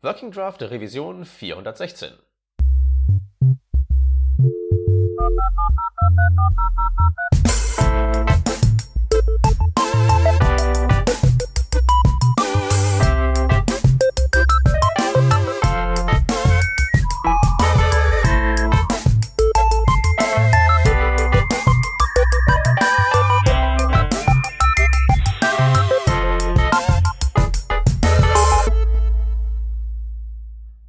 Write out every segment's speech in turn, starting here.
Working Draft Revision 416.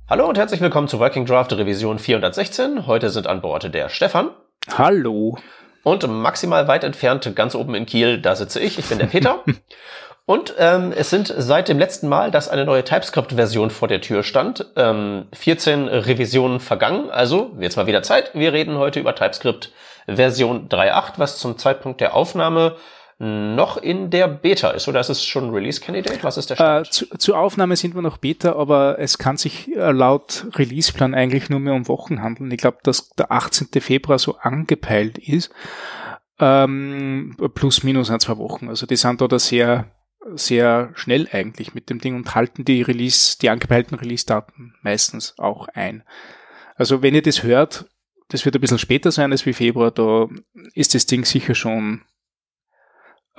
Hallo und herzlich willkommen zu Working Draft Revision 416. Heute sind an Bord der Stefan. Hallo. Und maximal weit entfernt, ganz oben in Kiel, da sitze ich. Ich bin der Peter. und ähm, es sind seit dem letzten Mal, dass eine neue TypeScript-Version vor der Tür stand, ähm, 14 Revisionen vergangen. Also jetzt mal wieder Zeit. Wir reden heute über TypeScript Version 3.8, was zum Zeitpunkt der Aufnahme noch in der Beta ist oder ist es schon Release Candidate? Was ist der Stand? Äh, zu, zur Aufnahme sind wir noch Beta, aber es kann sich äh, laut Releaseplan eigentlich nur mehr um Wochen handeln. Ich glaube, dass der 18. Februar so angepeilt ist. Ähm, plus minus ein, zwei Wochen. Also die sind da sehr, sehr schnell eigentlich mit dem Ding und halten die Release, die angepeilten Release-Daten meistens auch ein. Also wenn ihr das hört, das wird ein bisschen später sein als wie Februar, da ist das Ding sicher schon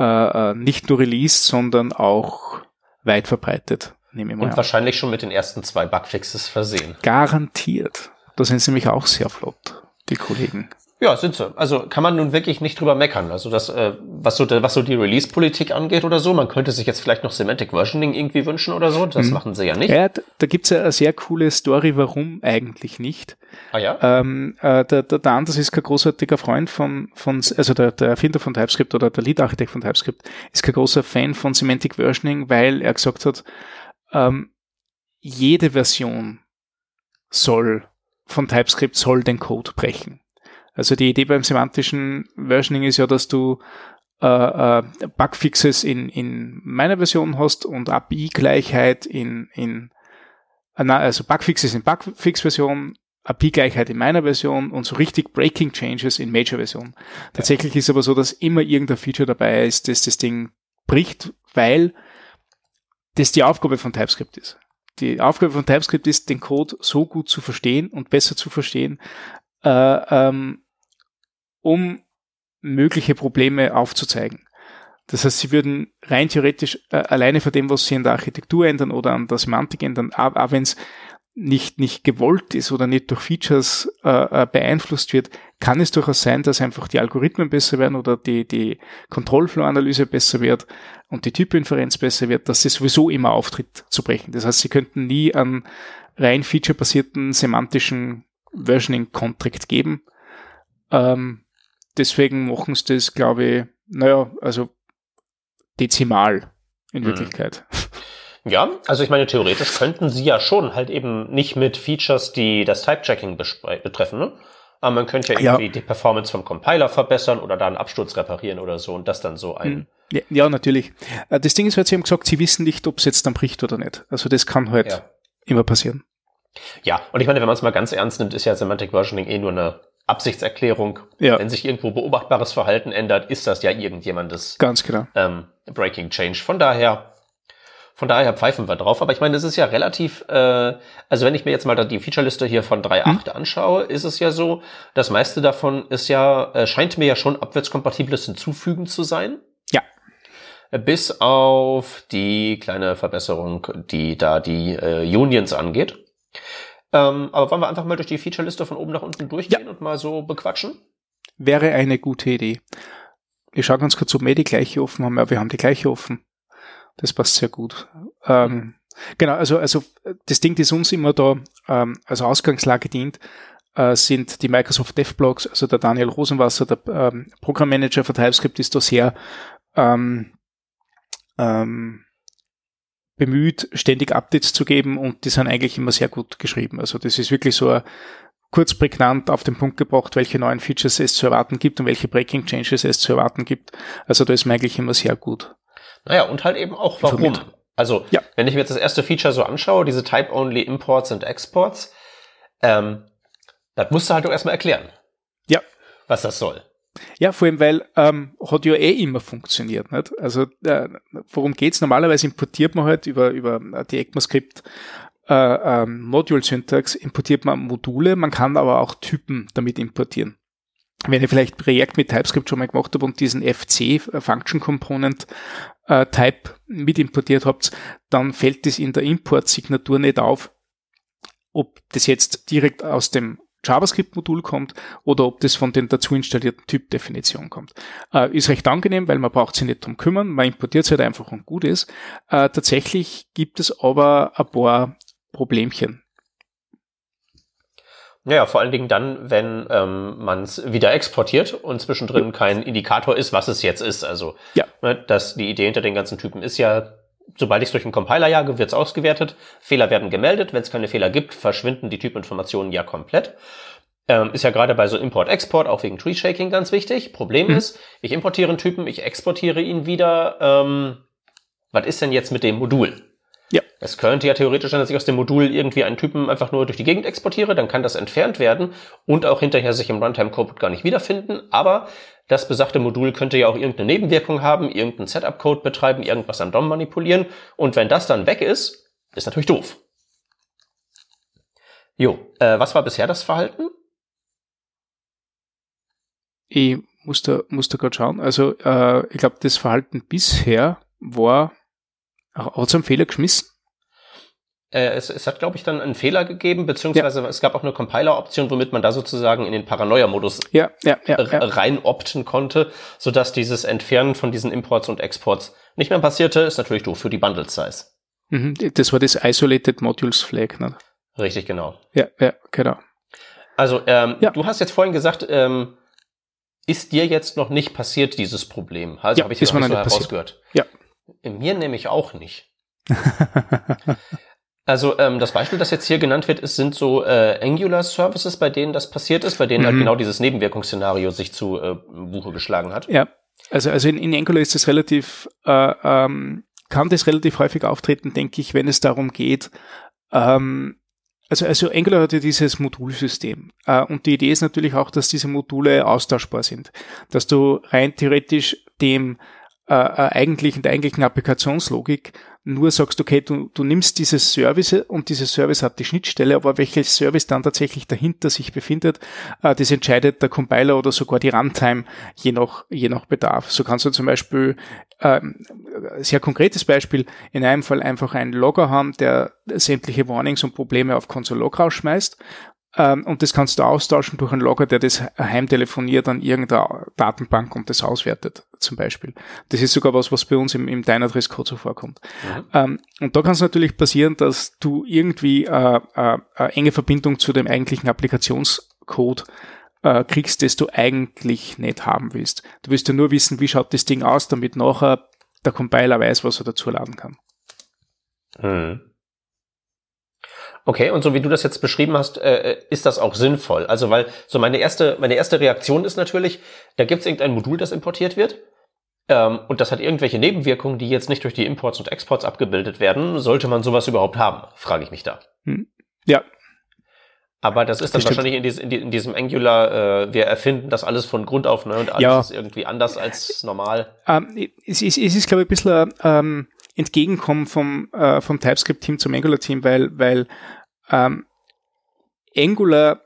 äh, äh, nicht nur released, sondern auch weit verbreitet. Nehme ich mal Und an. wahrscheinlich schon mit den ersten zwei Bugfixes versehen. Garantiert. Da sind sie nämlich auch sehr flott, die Kollegen. Ja, sind sie. Also kann man nun wirklich nicht drüber meckern. Also das, äh, was so, was so die Release-Politik angeht oder so, man könnte sich jetzt vielleicht noch Semantic Versioning irgendwie wünschen oder so. Das mhm. machen sie ja nicht. Ja, da gibt's ja eine sehr coole Story, warum eigentlich nicht. Ah ja? Ähm, äh, der, der, der Anders ist kein großartiger Freund von, von also der, der Erfinder von TypeScript oder der Lead-Architekt von TypeScript ist kein großer Fan von Semantic Versioning, weil er gesagt hat, ähm, jede Version soll von TypeScript soll den Code brechen. Also die Idee beim semantischen Versioning ist ja, dass du äh, äh, Bugfixes in, in meiner Version hast und API-Gleichheit in, in äh, also Bugfixes in Bugfix-Version, API-Gleichheit in meiner Version und so richtig Breaking Changes in Major-Version. Tatsächlich ist aber so, dass immer irgendein Feature dabei ist, das das Ding bricht, weil das die Aufgabe von TypeScript ist. Die Aufgabe von TypeScript ist, den Code so gut zu verstehen und besser zu verstehen, äh, ähm, um mögliche Probleme aufzuzeigen. Das heißt, sie würden rein theoretisch äh, alleine von dem, was sie in der Architektur ändern oder an der Semantik ändern, auch, auch wenn es nicht, nicht gewollt ist oder nicht durch Features äh, äh, beeinflusst wird, kann es durchaus sein, dass einfach die Algorithmen besser werden oder die, die Kontrollflow-Analyse besser wird und die Typinferenz besser wird, dass sie sowieso immer auftritt zu brechen. Das heißt, sie könnten nie einen rein featurebasierten semantischen Versioning-Contract geben. Ähm, deswegen machen sie das, glaube ich, naja, also dezimal in mhm. Wirklichkeit. Ja, also ich meine, theoretisch könnten sie ja schon halt eben nicht mit Features, die das Type-Checking betreffen, ne? Aber man könnte ja irgendwie ja. die Performance vom Compiler verbessern oder da einen Absturz reparieren oder so und das dann so ein. Hm. Ja, ja, natürlich. Äh, das Ding ist halt, sie haben gesagt, sie wissen nicht, ob es jetzt dann bricht oder nicht. Also das kann halt ja. immer passieren. Ja, und ich meine, wenn man es mal ganz ernst nimmt, ist ja Semantic Versioning eh nur eine Absichtserklärung. Ja. Wenn sich irgendwo beobachtbares Verhalten ändert, ist das ja irgendjemandes ganz genau. Ähm, Breaking Change. Von daher, von daher pfeifen wir drauf. Aber ich meine, das ist ja relativ, äh, also wenn ich mir jetzt mal die Featureliste hier von 3.8 hm. anschaue, ist es ja so, das meiste davon ist ja, äh, scheint mir ja schon abwärtskompatibles Hinzufügen zu sein. Ja. Bis auf die kleine Verbesserung, die da die äh, Unions angeht. Ähm, aber wollen wir einfach mal durch die Featureliste von oben nach unten durchgehen ja. und mal so bequatschen? Wäre eine gute Idee. Wir schauen uns kurz, ob wir die gleiche offen haben. Ja, wir haben die gleiche offen. Das passt sehr gut. Ähm, genau, also, also das Ding, das uns immer da ähm, als Ausgangslage dient, äh, sind die Microsoft DevBlogs, also der Daniel Rosenwasser, der ähm, Programmmanager für TypeScript, ist da sehr ähm, ähm, bemüht, ständig Updates zu geben und die sind eigentlich immer sehr gut geschrieben. Also das ist wirklich so kurz prägnant auf den Punkt gebracht, welche neuen Features es zu erwarten gibt und welche Breaking Changes es zu erwarten gibt. Also da ist man eigentlich immer sehr gut. Naja, und halt eben auch warum. Informiert. Also, ja. wenn ich mir jetzt das erste Feature so anschaue, diese Type-Only Imports und Exports, ähm, das musst du halt doch erstmal erklären. Ja. Was das soll. Ja, vor allem, weil ähm, hat ja eh immer funktioniert. Nicht? Also äh, worum geht's? Normalerweise importiert man halt über, über die ECMAScript äh, ähm, Module-Syntax importiert man Module, man kann aber auch Typen damit importieren. Wenn ihr vielleicht React mit TypeScript schon mal gemacht habt und diesen FC, äh, Function Component äh, Type mit importiert habt, dann fällt das in der Import-Signatur nicht auf, ob das jetzt direkt aus dem JavaScript-Modul kommt oder ob das von den dazu installierten Typdefinitionen kommt. Äh, ist recht angenehm, weil man braucht sich nicht drum kümmern, man importiert es halt einfach und gut ist. Äh, tatsächlich gibt es aber ein paar Problemchen. Naja, vor allen Dingen dann, wenn ähm, man es wieder exportiert und zwischendrin kein Indikator ist, was es jetzt ist. Also, ja. ne, dass die Idee hinter den ganzen Typen ist ja, sobald ich es durch einen Compiler jage, wird es ausgewertet, Fehler werden gemeldet, wenn es keine Fehler gibt, verschwinden die Typinformationen ja komplett. Ähm, ist ja gerade bei so Import-Export, auch wegen Tree-Shaking ganz wichtig. Problem mhm. ist, ich importiere einen Typen, ich exportiere ihn wieder. Ähm, was ist denn jetzt mit dem Modul? Ja. Es könnte ja theoretisch sein, dass ich aus dem Modul irgendwie einen Typen einfach nur durch die Gegend exportiere, dann kann das entfernt werden und auch hinterher sich im Runtime-Code gar nicht wiederfinden, aber das besagte Modul könnte ja auch irgendeine Nebenwirkung haben, irgendeinen Setup-Code betreiben, irgendwas am DOM manipulieren und wenn das dann weg ist, ist natürlich doof. Jo, äh, was war bisher das Verhalten? Ich musste, musste gerade schauen. Also äh, ich glaube, das Verhalten bisher war hat es einen Fehler geschmissen? Äh, es, es, hat, glaube ich, dann einen Fehler gegeben, beziehungsweise ja. es gab auch eine Compiler-Option, womit man da sozusagen in den Paranoia-Modus ja, ja, rein opten konnte, sodass dieses Entfernen von diesen Imports und Exports nicht mehr passierte. Ist natürlich doof für die Bundle-Size. Mhm, das war das Isolated Modules Flag, ne? Richtig, genau. Ja, ja, genau. Also, ähm, du hast jetzt vorhin gesagt, ähm, ist dir jetzt noch nicht passiert, dieses Problem? Also ja, habe ich das noch nicht so herausgehört. Ja. Mir nämlich auch nicht. also ähm, das Beispiel, das jetzt hier genannt wird, ist, sind so äh, Angular-Services, bei denen das passiert ist, bei denen halt mhm. halt genau dieses Nebenwirkungsszenario sich zu äh, Buche geschlagen hat. Ja, also, also in, in Angular ist das relativ, äh, ähm, kann das relativ häufig auftreten, denke ich, wenn es darum geht, ähm, also, also Angular hat ja dieses Modulsystem. Äh, und die Idee ist natürlich auch, dass diese Module austauschbar sind. Dass du rein theoretisch dem äh, äh, eigentlich in der eigentlichen Applikationslogik nur sagst, okay, du, du nimmst dieses Service und dieses Service hat die Schnittstelle, aber welches Service dann tatsächlich dahinter sich befindet, äh, das entscheidet der Compiler oder sogar die Runtime je nach, je nach Bedarf. So kannst du zum Beispiel, äh, sehr konkretes Beispiel, in einem Fall einfach einen Logger haben, der sämtliche Warnings und Probleme auf Console Log rausschmeißt und das kannst du austauschen durch einen Logger, der das heimtelefoniert an irgendeiner Datenbank und das auswertet, zum Beispiel. Das ist sogar was, was bei uns im, im Dynatrace-Code so vorkommt. Mhm. Ähm, und da kann es natürlich passieren, dass du irgendwie äh, äh, eine enge Verbindung zu dem eigentlichen Applikationscode äh, kriegst, das du eigentlich nicht haben willst. Du willst ja nur wissen, wie schaut das Ding aus, damit nachher der Compiler weiß, was er dazu laden kann. Mhm. Okay, und so wie du das jetzt beschrieben hast, äh, ist das auch sinnvoll. Also weil so meine erste, meine erste Reaktion ist natürlich, da gibt es irgendein Modul, das importiert wird. Ähm, und das hat irgendwelche Nebenwirkungen, die jetzt nicht durch die Imports und Exports abgebildet werden. Sollte man sowas überhaupt haben, frage ich mich da. Hm. Ja. Aber das ist dann das wahrscheinlich in, dies, in, diesem Angular, äh, wir erfinden das alles von Grund auf ne, und alles ja. ist irgendwie anders als normal. Ähm, es, ist, es ist, glaube ich, ein bisschen ähm, Entgegenkommen vom, äh, vom TypeScript-Team zum Angular-Team, weil, weil ähm, Angular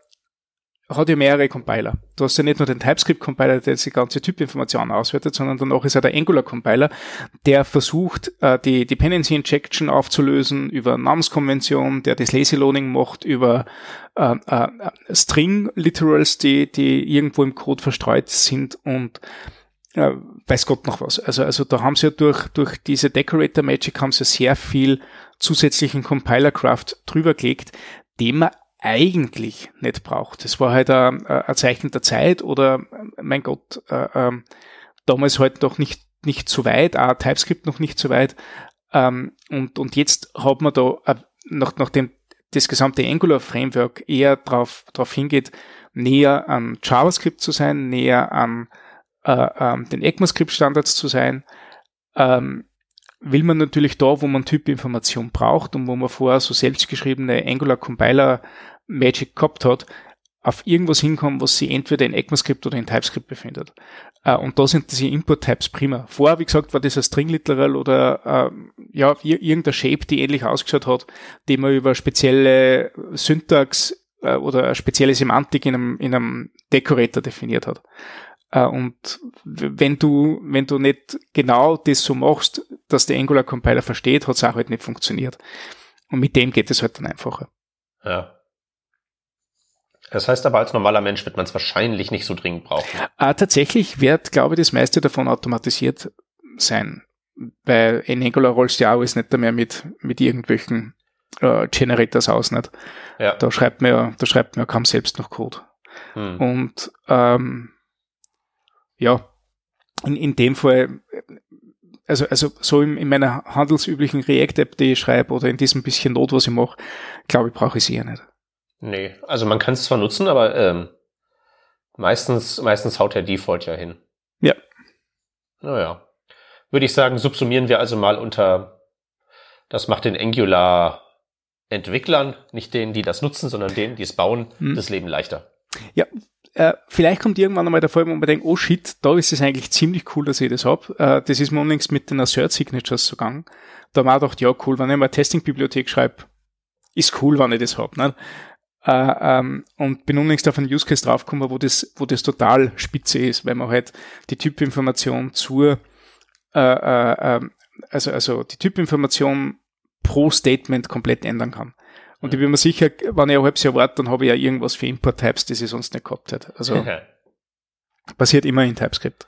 hat ja mehrere Compiler. Du hast ja nicht nur den TypeScript-Compiler, der die ganze Typinformation auswertet, sondern danach ist ja der Angular-Compiler, der versucht, äh, die Dependency Injection aufzulösen über Namenskonvention, der das Lazy Loading macht über äh, äh, String-Literals, die, die irgendwo im Code verstreut sind und äh, weiß Gott noch was. Also, also da haben sie ja durch, durch diese Decorator Magic haben sie sehr viel zusätzlichen Compiler-Craft drüber gelegt, den man eigentlich nicht braucht. Das war halt ein, ein Zeichen der Zeit oder, mein Gott, äh, äh, damals halt noch nicht, nicht so weit, auch TypeScript noch nicht so weit. Ähm, und, und jetzt hat man da, äh, nach, nachdem das gesamte Angular Framework eher darauf drauf hingeht, näher an JavaScript zu sein, näher an äh, ähm, den ECMAScript-Standards zu sein, ähm, will man natürlich da, wo man Typinformation braucht und wo man vorher so selbstgeschriebene Angular Compiler Magic gehabt hat, auf irgendwas hinkommen, was sie entweder in ECMAScript oder in TypeScript befindet. Äh, und da sind diese Import-Types prima. Vorher, wie gesagt, war das ein String-Literal oder äh, ja, irgendein Shape, die ähnlich ausgeschaut hat, die man über spezielle Syntax äh, oder spezielle Semantik in einem, in einem Decorator definiert hat. Äh, und wenn du, wenn du nicht genau das so machst, dass der Angular Compiler versteht, hat es auch halt nicht funktioniert. Und mit dem geht es halt dann einfacher. Ja. Das heißt aber, als normaler Mensch wird man es wahrscheinlich nicht so dringend brauchen. Äh, tatsächlich wird, glaube ich, das meiste davon automatisiert sein. Weil in Angular rollst du ja alles nicht mehr mit, mit irgendwelchen äh, Generators aus. Nicht? Ja. Da schreibt man ja, da schreibt man ja kaum selbst noch Code. Hm. Und ähm, ja, in, in dem Fall, also, also so in, in meiner handelsüblichen React-App, die ich schreibe, oder in diesem bisschen Not, was ich mache, glaube ich, brauche ich sie ja nicht. Nee, also man kann es zwar nutzen, aber ähm, meistens, meistens haut der Default ja hin. Ja. Naja. Würde ich sagen, subsumieren wir also mal unter, das macht den Angular Entwicklern, nicht denen, die das nutzen, sondern denen, die es bauen, hm. das Leben leichter. Ja, äh, vielleicht kommt irgendwann einmal der Fall, wo man denkt, oh shit, da ist es eigentlich ziemlich cool, dass ich das hab. Äh, das ist mir unlängst mit den Assert Signatures so gegangen. Da wir gedacht, ja cool, wenn ich mal Testing-Bibliothek schreibe, ist cool, wenn ich das hab. Ne? Äh, ähm, und bin unlängst auf einen Use Case draufgekommen, wo das, wo das total spitze ist, weil man halt die Typinformation zur, äh, äh, ähm, also, also die Typinformation pro Statement komplett ändern kann. Und ich bin mir sicher, wenn ich ein halbes Jahr warte, dann habe ich ja irgendwas für Import-Types, das ich sonst nicht gehabt hätte. Also passiert immer in TypeScript.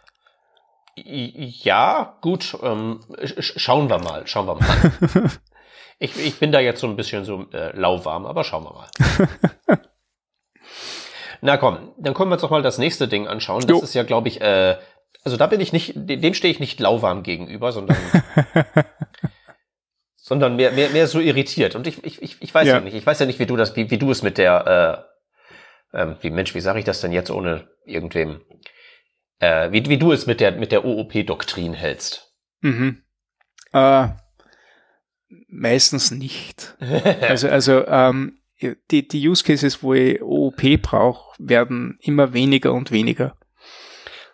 Ja, gut. Ähm, schauen wir mal, schauen wir mal. ich, ich bin da jetzt so ein bisschen so äh, lauwarm, aber schauen wir mal. Na komm, dann können wir uns doch mal das nächste Ding anschauen. Das jo. ist ja, glaube ich, äh, also da bin ich nicht, dem stehe ich nicht lauwarm gegenüber, sondern sondern mehr, mehr, mehr so irritiert. Und ich, ich, ich, ich weiß ja. ja nicht, ich weiß ja nicht, wie du das, wie, wie du es mit der, äh, ähm, wie Mensch, wie sage ich das denn jetzt ohne irgendwem, äh, wie, wie du es mit der, mit der OOP-Doktrin hältst. Mhm. Äh, meistens nicht. also, also ähm, die, die Use Cases, wo ich OOP brauche, werden immer weniger und weniger.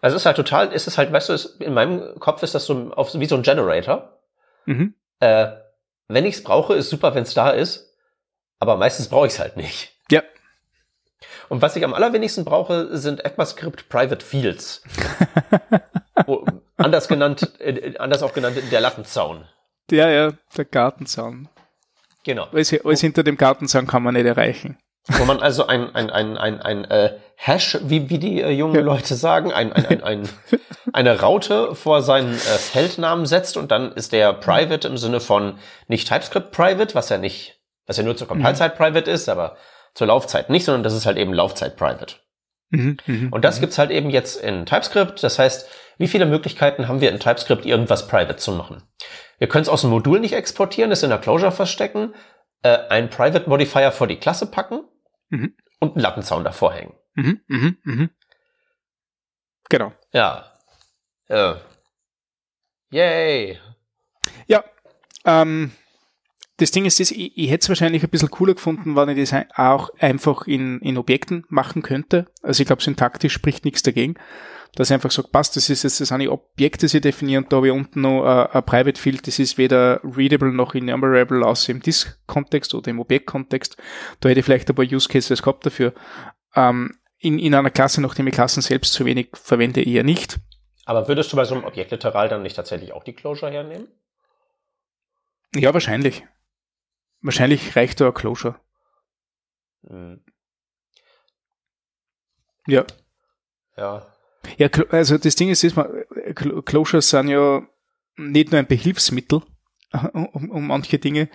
Also es ist halt total, es ist halt, weißt du, es, in meinem Kopf ist das so auf, wie so ein Generator. Mhm. Äh, wenn ich es brauche, ist super, wenn es da ist. Aber meistens brauche ich es halt nicht. Ja. Und was ich am allerwenigsten brauche, sind ECMAScript Private Fields. oh, anders genannt, äh, anders auch genannt der Lattenzaun. Ja, ja, der Gartenzaun. Genau. Alles, alles hinter dem Gartenzaun kann man nicht erreichen. Wo man also ein, ein, ein, ein, ein äh, Hash, wie, wie die äh, jungen ja. Leute sagen, ein, ein, ein, ein, eine Raute vor seinen äh, Feldnamen setzt und dann ist der Private im Sinne von nicht TypeScript Private, was ja nicht, was ja nur zur Compile-Zeit mhm. Private ist, aber zur Laufzeit nicht, sondern das ist halt eben Laufzeit Private. Mhm, mh, und das mhm. gibt's halt eben jetzt in TypeScript. Das heißt, wie viele Möglichkeiten haben wir in TypeScript, irgendwas private zu machen? Wir können es aus dem Modul nicht exportieren, es in der Closure verstecken, äh, ein Private Modifier vor die Klasse packen mhm. und einen Lattenzaun davor hängen. Mhm, mhm, mhm. Genau. Ja. Äh. Yay. Ja. Ähm, das Ding ist, ich, ich hätte es wahrscheinlich ein bisschen cooler gefunden, wenn ich das auch einfach in, in Objekten machen könnte. Also ich glaube, syntaktisch spricht nichts dagegen dass ich einfach sage, passt, das ist jetzt das eine Objekt, das ich definiere und da habe ich unten noch äh, ein Private Field, das ist weder readable noch enumerable, außer im Disk-Kontext oder im Objekt-Kontext. Da hätte ich vielleicht ein paar Use Cases gehabt dafür. Ähm, in, in einer Klasse, nachdem ich Klassen selbst zu wenig verwende, eher nicht. Aber würdest du bei so einem Objektliteral dann nicht tatsächlich auch die Closure hernehmen? Ja, wahrscheinlich. Wahrscheinlich reicht da ein Closure. Hm. Ja. Ja, ja, also das Ding ist, ist Closures sind ja nicht nur ein Behilfsmittel, um, um manche Dinge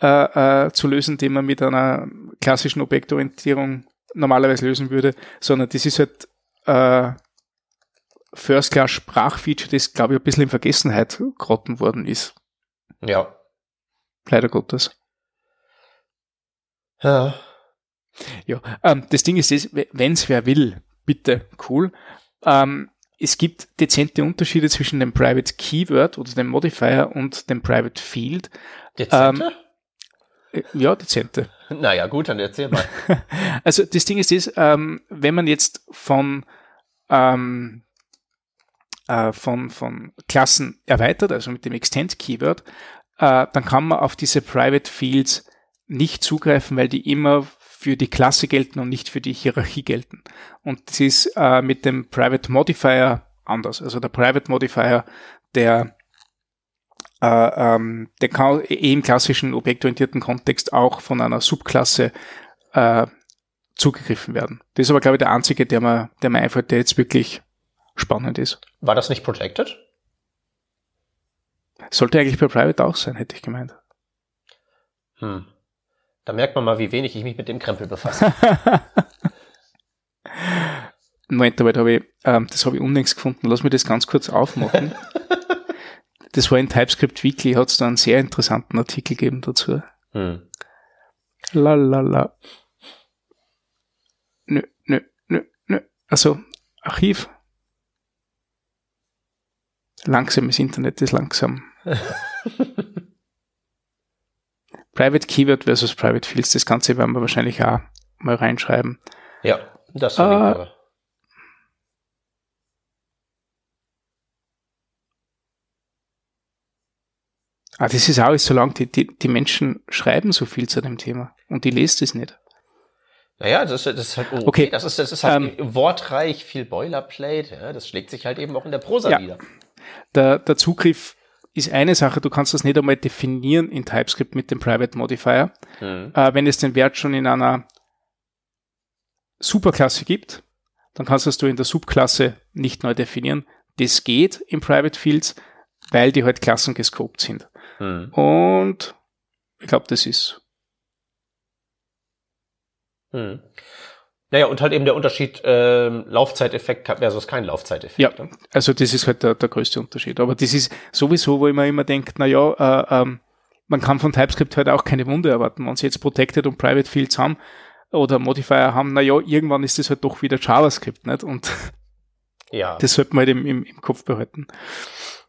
äh, äh, zu lösen, die man mit einer klassischen Objektorientierung normalerweise lösen würde, sondern das ist halt äh, First-Class-Sprachfeature, das, glaube ich, ein bisschen in Vergessenheit geraten worden ist. Ja. Leider Gottes. Ja. Ja, ähm, das Ding ist wenn es wer will, bitte, cool. Ähm, es gibt dezente Unterschiede zwischen dem Private Keyword oder dem Modifier und dem Private Field. Dezente? Ähm, Äh, ja, dezente. Naja, gut, dann erzähl mal. Also das Ding ist das, ähm, wenn man jetzt von, ähm, äh, von, von Klassen erweitert, also mit dem Extend-Keyword, äh, dann kann man auf diese Private Fields nicht zugreifen, weil die immer für die Klasse gelten und nicht für die Hierarchie gelten. Und das ist äh, mit dem Private Modifier anders. Also der Private Modifier, der äh, ähm, der kann eh im klassischen objektorientierten Kontext auch von einer Subklasse äh, zugegriffen werden. Das ist aber, glaube ich, der einzige, der mir, der mir einfällt, der jetzt wirklich spannend ist. War das nicht protected? Sollte eigentlich bei Private auch sein, hätte ich gemeint. Hm. Da merkt man mal, wie wenig ich mich mit dem Krempel befasse. Moment, aber da hab ich, ähm, das habe ich unlängst gefunden. Lass mich das ganz kurz aufmachen. das war in TypeScript Weekly, hat es da einen sehr interessanten Artikel gegeben dazu. Hm. La la la. Nö, nö, nö, nö. Also, Archiv. Langsames Internet ist langsam. Private Keyword versus Private Fields, das Ganze werden wir wahrscheinlich auch mal reinschreiben. Ja, das verlinken äh, Ah, das ist auch so lang, die, die, die Menschen schreiben so viel zu dem Thema und die lest es nicht. Naja, das, das ist halt okay. okay. Das ist, das ist halt ähm, wortreich, viel Boilerplate. Ja, das schlägt sich halt eben auch in der Prosa ja. wieder. Der, der Zugriff ist eine Sache, du kannst das nicht einmal definieren in TypeScript mit dem Private Modifier. Mhm. Äh, wenn es den Wert schon in einer Superklasse gibt, dann kannst du es in der Subklasse nicht neu definieren. Das geht in Private Fields, weil die halt Klassen gescoped sind. Hm. Und ich glaube, das ist. Hm. Naja, und halt eben der Unterschied äh, Laufzeiteffekt versus kein Laufzeiteffekt. Ja, ne? also das ist halt der, der größte Unterschied. Aber das ist sowieso, wo ich mir immer denke, naja, äh, ähm, man kann von TypeScript halt auch keine Wunder erwarten. Wenn sie jetzt Protected und Private Fields haben oder Modifier haben, naja, irgendwann ist das halt doch wieder JavaScript, nicht? Und ja. das sollte man halt im, im, im Kopf behalten.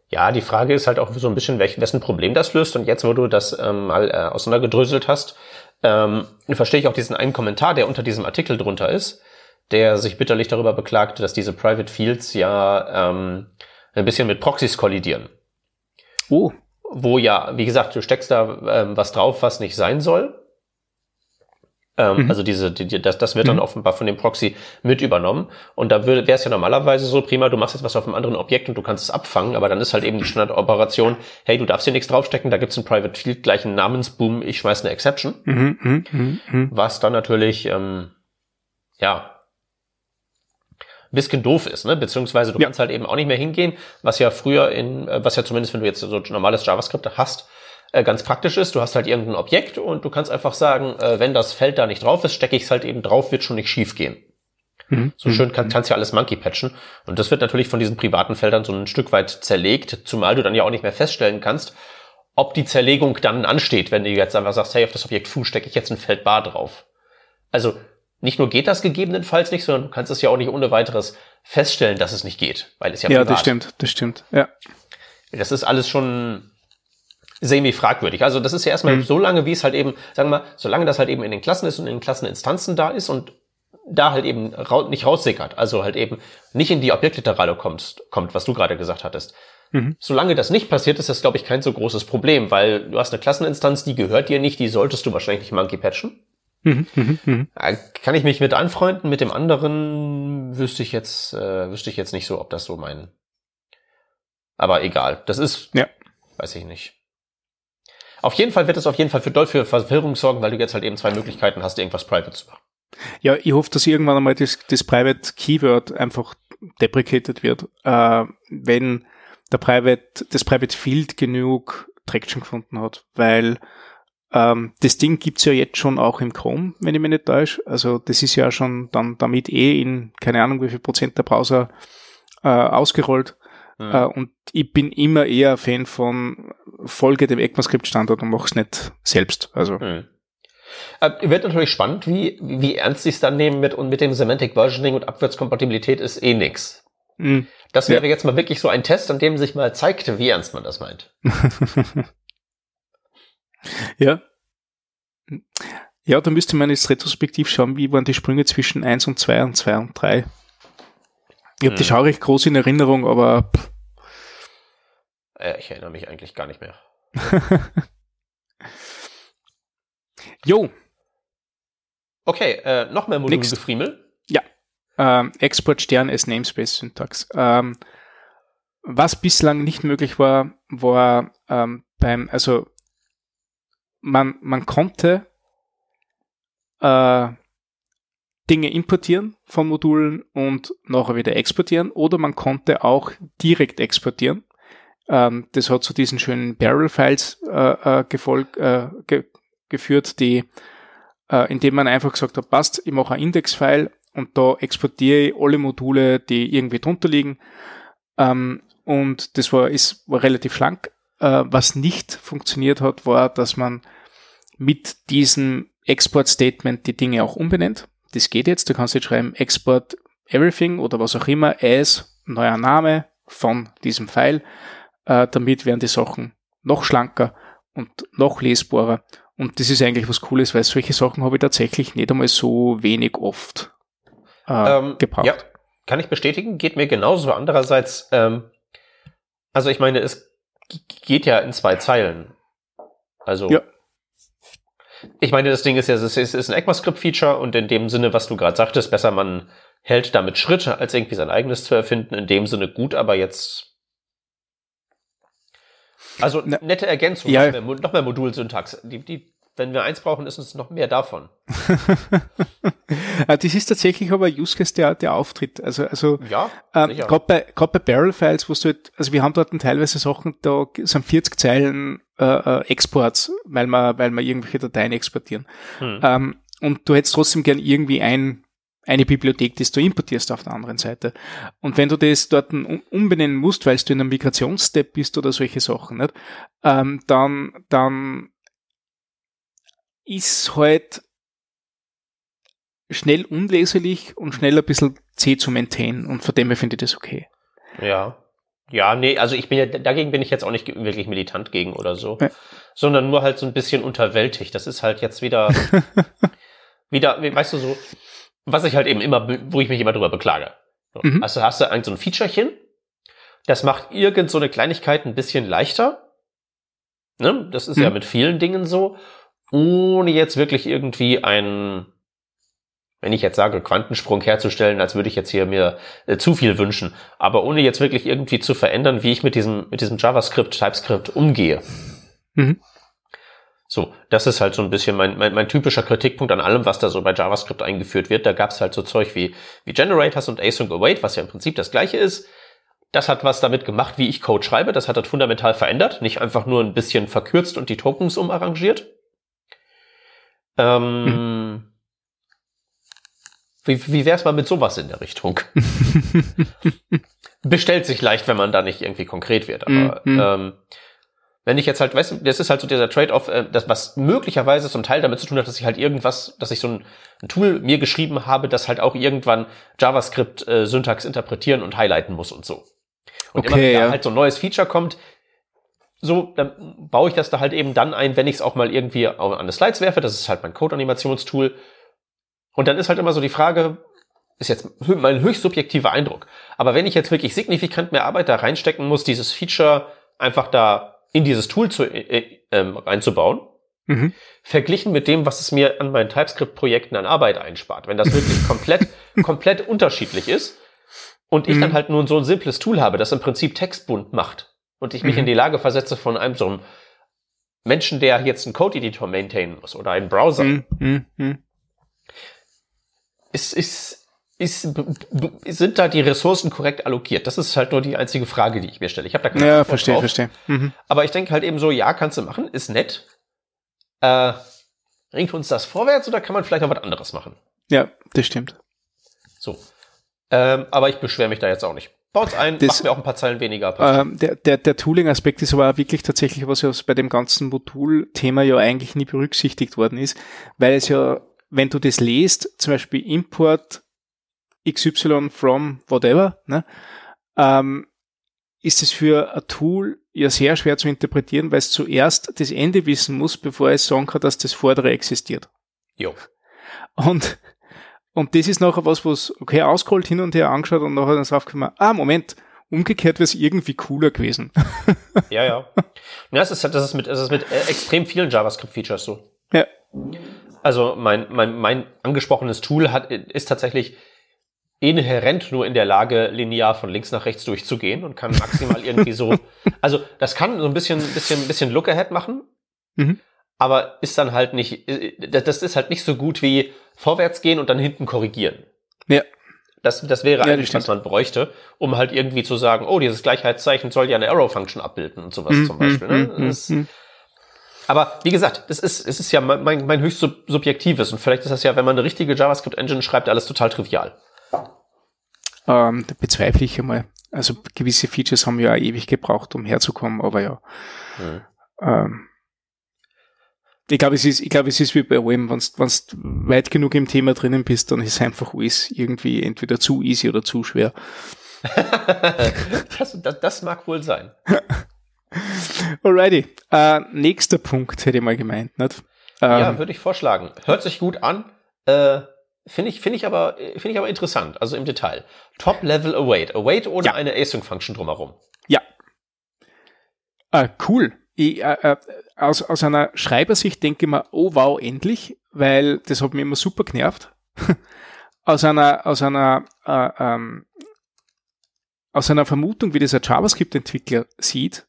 Ja, die Frage ist halt auch so ein bisschen, welch, wessen Problem das löst. Und jetzt, wo du das ähm, mal äh, auseinandergedröselt hast, ähm, verstehe ich auch diesen einen Kommentar, der unter diesem Artikel drunter ist, der sich bitterlich darüber beklagt, dass diese Private Fields ja ähm, ein bisschen mit Proxys kollidieren. Oh. Wo ja, wie gesagt, du steckst da ähm, was drauf, was nicht sein soll. Ähm, mhm. Also diese, die, das, das wird mhm. dann offenbar von dem Proxy mit übernommen. Und da wäre es ja normalerweise so, prima, du machst jetzt was auf einem anderen Objekt und du kannst es abfangen, aber dann ist halt eben die Standardoperation, hey, du darfst hier nichts draufstecken, da gibt's ein Private Field, gleich einen Namensboom, ich schmeiß eine Exception. Mhm, mh, mh, mh. Was dann natürlich, ähm, ja, bisschen doof ist, ne? Beziehungsweise du ja. kannst halt eben auch nicht mehr hingehen, was ja früher in, äh, was ja zumindest, wenn du jetzt so normales JavaScript hast, äh, ganz praktisch ist. Du hast halt irgendein Objekt und du kannst einfach sagen, äh, wenn das Feld da nicht drauf ist, stecke ich es halt eben drauf, wird schon nicht schief gehen. Mhm. So schön kann, kannst du ja alles Monkey patchen. Und das wird natürlich von diesen privaten Feldern so ein Stück weit zerlegt, zumal du dann ja auch nicht mehr feststellen kannst, ob die Zerlegung dann ansteht, wenn du jetzt einfach sagst, hey, auf das Objekt Foo stecke ich jetzt ein Feld bar drauf. Also nicht nur geht das gegebenenfalls nicht, sondern du kannst es ja auch nicht ohne weiteres feststellen, dass es nicht geht, weil es ja Ja, privat. das stimmt, das stimmt, ja. Das ist alles schon semi-fragwürdig. Also das ist ja erstmal mhm. so lange, wie es halt eben, sagen wir mal, solange das halt eben in den Klassen ist und in den Klasseninstanzen da ist und da halt eben ra nicht raussickert, also halt eben nicht in die Objektliterale kommt, kommt, was du gerade gesagt hattest. Mhm. Solange das nicht passiert, ist das, glaube ich, kein so großes Problem, weil du hast eine Klasseninstanz, die gehört dir nicht, die solltest du wahrscheinlich nicht monkey patchen. Mhm, mh, mh. Kann ich mich mit anfreunden, mit dem anderen wüsste ich jetzt, äh, wüsste ich jetzt nicht so, ob das so mein. Aber egal. Das ist, ja. weiß ich nicht. Auf jeden Fall wird es auf jeden Fall für doll für Verwirrung sorgen, weil du jetzt halt eben zwei Möglichkeiten hast, irgendwas private zu machen. Ja, ich hoffe, dass irgendwann einmal das, das Private Keyword einfach deprecated wird, äh, wenn der Private, das Private Field genug Traction gefunden hat, weil ähm, das Ding gibt's ja jetzt schon auch im Chrome, wenn ich mich nicht täusche. Also das ist ja schon dann damit eh in keine Ahnung wie viel Prozent der Browser äh, ausgerollt. Mhm. Äh, und ich bin immer eher Fan von Folge dem ECMAScript-Standard und mach's nicht selbst. Also. Mhm. Äh, wird natürlich spannend, wie, wie ernst sie es dann nehmen mit, und mit dem Semantic Versioning und Abwärtskompatibilität ist eh nix. Mhm. Das wäre ja. jetzt mal wirklich so ein Test, an dem sich mal zeigte, wie ernst man das meint. ja. Ja, da müsste man jetzt retrospektiv schauen, wie waren die Sprünge zwischen 1 und 2 und 2 und 3. Ich habe hm. die Schau recht groß in Erinnerung, aber. Äh, ich erinnere mich eigentlich gar nicht mehr. jo. Okay, äh, noch mehr Module befriemel. Ja. Ähm, Export Stern als Namespace Syntax. Ähm, was bislang nicht möglich war, war ähm, beim, also man, man konnte äh, Dinge importieren von Modulen und nachher wieder exportieren oder man konnte auch direkt exportieren. Ähm, das hat zu diesen schönen Barrel-Files äh, äh, äh, ge geführt, die, äh, indem man einfach gesagt hat, passt, ich mache ein Index-File und da exportiere ich alle Module, die irgendwie drunter liegen. Ähm, und das war, ist, war relativ schlank. Äh, was nicht funktioniert hat, war, dass man mit diesem Export-Statement die Dinge auch umbenennt. Das geht jetzt. Du kannst jetzt schreiben Export Everything oder was auch immer as neuer Name von diesem File. Äh, damit werden die Sachen noch schlanker und noch lesbarer. Und das ist eigentlich was Cooles, weil solche Sachen habe ich tatsächlich nicht einmal so wenig oft äh, ähm, gebraucht. Ja, kann ich bestätigen, geht mir genauso. Andererseits, ähm, also ich meine, es geht ja in zwei Zeilen. Also ja. Ich meine, das Ding ist ja, es ist, ist ein ECMAScript-Feature und in dem Sinne, was du gerade sagtest, besser man hält damit Schritt, als irgendwie sein eigenes zu erfinden. In dem Sinne gut, aber jetzt also nette Ergänzung, ja. noch, mehr, noch mehr Modulsyntax. Die, die, wenn wir eins brauchen, ist es noch mehr davon. Ah, das ist tatsächlich aber ein Use Case, der, der auftritt. Also, also ja, ähm, gerade bei, grad bei Barrel Files, wo du halt, also wir haben dort teilweise Sachen, da sind 40 Zeilen äh, äh, Exports, weil wir, weil wir irgendwelche Dateien exportieren. Hm. Ähm, und du hättest trotzdem gern irgendwie ein eine Bibliothek, die du importierst auf der anderen Seite. Und wenn du das dort umbenennen musst, weil du in einem Migrationsstep bist oder solche Sachen, nicht, ähm, dann, dann ist halt schnell unleserlich und schnell ein bisschen zäh zu maintainen. Und von dem her finde ich das okay. Ja. Ja, nee, also ich bin ja, dagegen bin ich jetzt auch nicht wirklich militant gegen oder so, ja. sondern nur halt so ein bisschen unterwältigt. Das ist halt jetzt wieder, wieder, weißt du, so, was ich halt eben immer, wo ich mich immer drüber beklage. So. Mhm. Also hast du ein so ein Featurechen, das macht irgend so eine Kleinigkeit ein bisschen leichter. Ne? Das ist mhm. ja mit vielen Dingen so, ohne jetzt wirklich irgendwie ein, wenn ich jetzt sage, Quantensprung herzustellen, als würde ich jetzt hier mir äh, zu viel wünschen, aber ohne jetzt wirklich irgendwie zu verändern, wie ich mit diesem, mit diesem JavaScript, TypeScript umgehe. Mhm. So, das ist halt so ein bisschen mein, mein, mein typischer Kritikpunkt an allem, was da so bei JavaScript eingeführt wird. Da gab's halt so Zeug wie, wie Generators und Async Await, was ja im Prinzip das gleiche ist. Das hat was damit gemacht, wie ich Code schreibe. Das hat das fundamental verändert. Nicht einfach nur ein bisschen verkürzt und die Tokens umarrangiert. Ähm, hm. Wie, wie wär's mal mit sowas in der Richtung? Bestellt sich leicht, wenn man da nicht irgendwie konkret wird. Aber mhm. ähm, wenn ich jetzt halt, weißt du, das ist halt so dieser Trade-off, äh, das, was möglicherweise zum Teil damit zu tun hat, dass ich halt irgendwas, dass ich so ein, ein Tool mir geschrieben habe, das halt auch irgendwann JavaScript-Syntax äh, interpretieren und highlighten muss und so. Und okay, immer wenn ja. da halt so ein neues Feature kommt, so, dann baue ich das da halt eben dann ein, wenn ich es auch mal irgendwie an eine Slides werfe. Das ist halt mein Code-Animationstool. Und dann ist halt immer so die Frage, ist jetzt mein höchst subjektiver Eindruck. Aber wenn ich jetzt wirklich signifikant mehr Arbeit da reinstecken muss, dieses Feature einfach da in dieses Tool zu, äh, äh, einzubauen, mhm. verglichen mit dem, was es mir an meinen TypeScript-Projekten an Arbeit einspart. Wenn das wirklich komplett, komplett unterschiedlich ist und ich mhm. dann halt nur so ein simples Tool habe, das im Prinzip textbunt macht und ich mich mhm. in die Lage versetze von einem so einem Menschen, der jetzt einen Code-Editor maintainen muss oder einen Browser, mhm. Ist, ist, ist, sind da die Ressourcen korrekt allokiert? Das ist halt nur die einzige Frage, die ich mir stelle. Ich habe da keine Ja, Antwort verstehe, drauf. verstehe. Mhm. Aber ich denke halt eben so, ja, kannst du machen, ist nett. Äh, bringt uns das vorwärts oder kann man vielleicht auch was anderes machen? Ja, das stimmt. So. Ähm, aber ich beschwere mich da jetzt auch nicht. Baut's ein, das, macht mir auch ein paar Zeilen weniger. Ähm, der der, der Tooling-Aspekt ist aber wirklich tatsächlich, was ja bei dem ganzen Modul-Thema ja eigentlich nie berücksichtigt worden ist, weil es ja, wenn du das lest, zum Beispiel Import XY from whatever, ne? Ähm, ist es für ein Tool ja sehr schwer zu interpretieren, weil es zuerst das Ende wissen muss, bevor es sagen kann, dass das Vordere existiert. Jo. Und, und das ist nachher was, was, okay, ausgeholt hin und her angeschaut und nachher dann drauf gekommen, ah, Moment, umgekehrt wäre es irgendwie cooler gewesen. ja, ja. Ja, es ist, das ist mit, es ist mit äh, extrem vielen JavaScript-Features so. Ja. Also mein, mein, mein angesprochenes Tool hat, ist tatsächlich inhärent nur in der Lage, linear von links nach rechts durchzugehen und kann maximal irgendwie so, also das kann so ein bisschen, bisschen, bisschen Look-Ahead machen, mhm. aber ist dann halt nicht, das ist halt nicht so gut wie vorwärts gehen und dann hinten korrigieren. Ja. Das, das wäre ja, eigentlich, was man bräuchte, um halt irgendwie zu sagen, oh, dieses Gleichheitszeichen soll ja eine Arrow-Function abbilden und sowas mhm. zum Beispiel. Ne? Mhm. Das, mhm. Aber wie gesagt, das ist, es ist ja mein, mein höchst subjektives und vielleicht ist das ja, wenn man eine richtige JavaScript-Engine schreibt, alles total trivial. Ähm, da bezweifle ich einmal. Also gewisse Features haben ja auch ewig gebraucht, um herzukommen, aber ja. Mhm. Ähm, ich glaube, es ist, ich glaube, es ist wie bei allem, wenn du weit genug im Thema drinnen bist, dann ist einfach alles irgendwie entweder zu easy oder zu schwer. das, das, das, mag wohl sein. Alrighty. Äh, nächster Punkt hätte ich mal gemeint, nicht? Ähm, ja, würde ich vorschlagen. Hört sich gut an. Äh, Finde ich, finde ich aber, finde ich aber interessant, also im Detail. Top Level Await. Await ohne ja. eine Async-Function drumherum. Ja. Äh, cool. Ich, äh, äh, aus, aus einer Schreibersicht denke ich mir, oh wow, endlich, weil das hat mir immer super genervt. aus einer, aus einer, äh, ähm, aus einer Vermutung, wie das ein JavaScript-Entwickler sieht,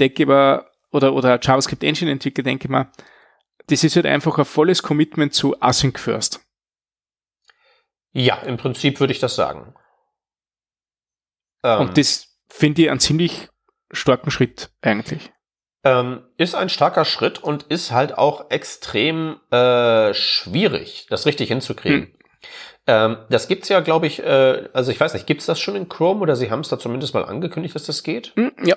denke ich mir, oder, oder ein JavaScript-Engine-Entwickler denke ich mir, das ist halt einfach ein volles Commitment zu Async First. Ja, im Prinzip würde ich das sagen. Ähm, Und das finde ich einen ziemlich starken Schritt eigentlich. Ähm, ist ein starker Schritt und ist halt auch extrem äh, schwierig, das richtig hinzukriegen. Hm. Ähm, das gibt's ja, glaube ich, äh, also ich weiß nicht, gibt's das schon in Chrome oder sie haben es da zumindest mal angekündigt, dass das geht? Hm, ja.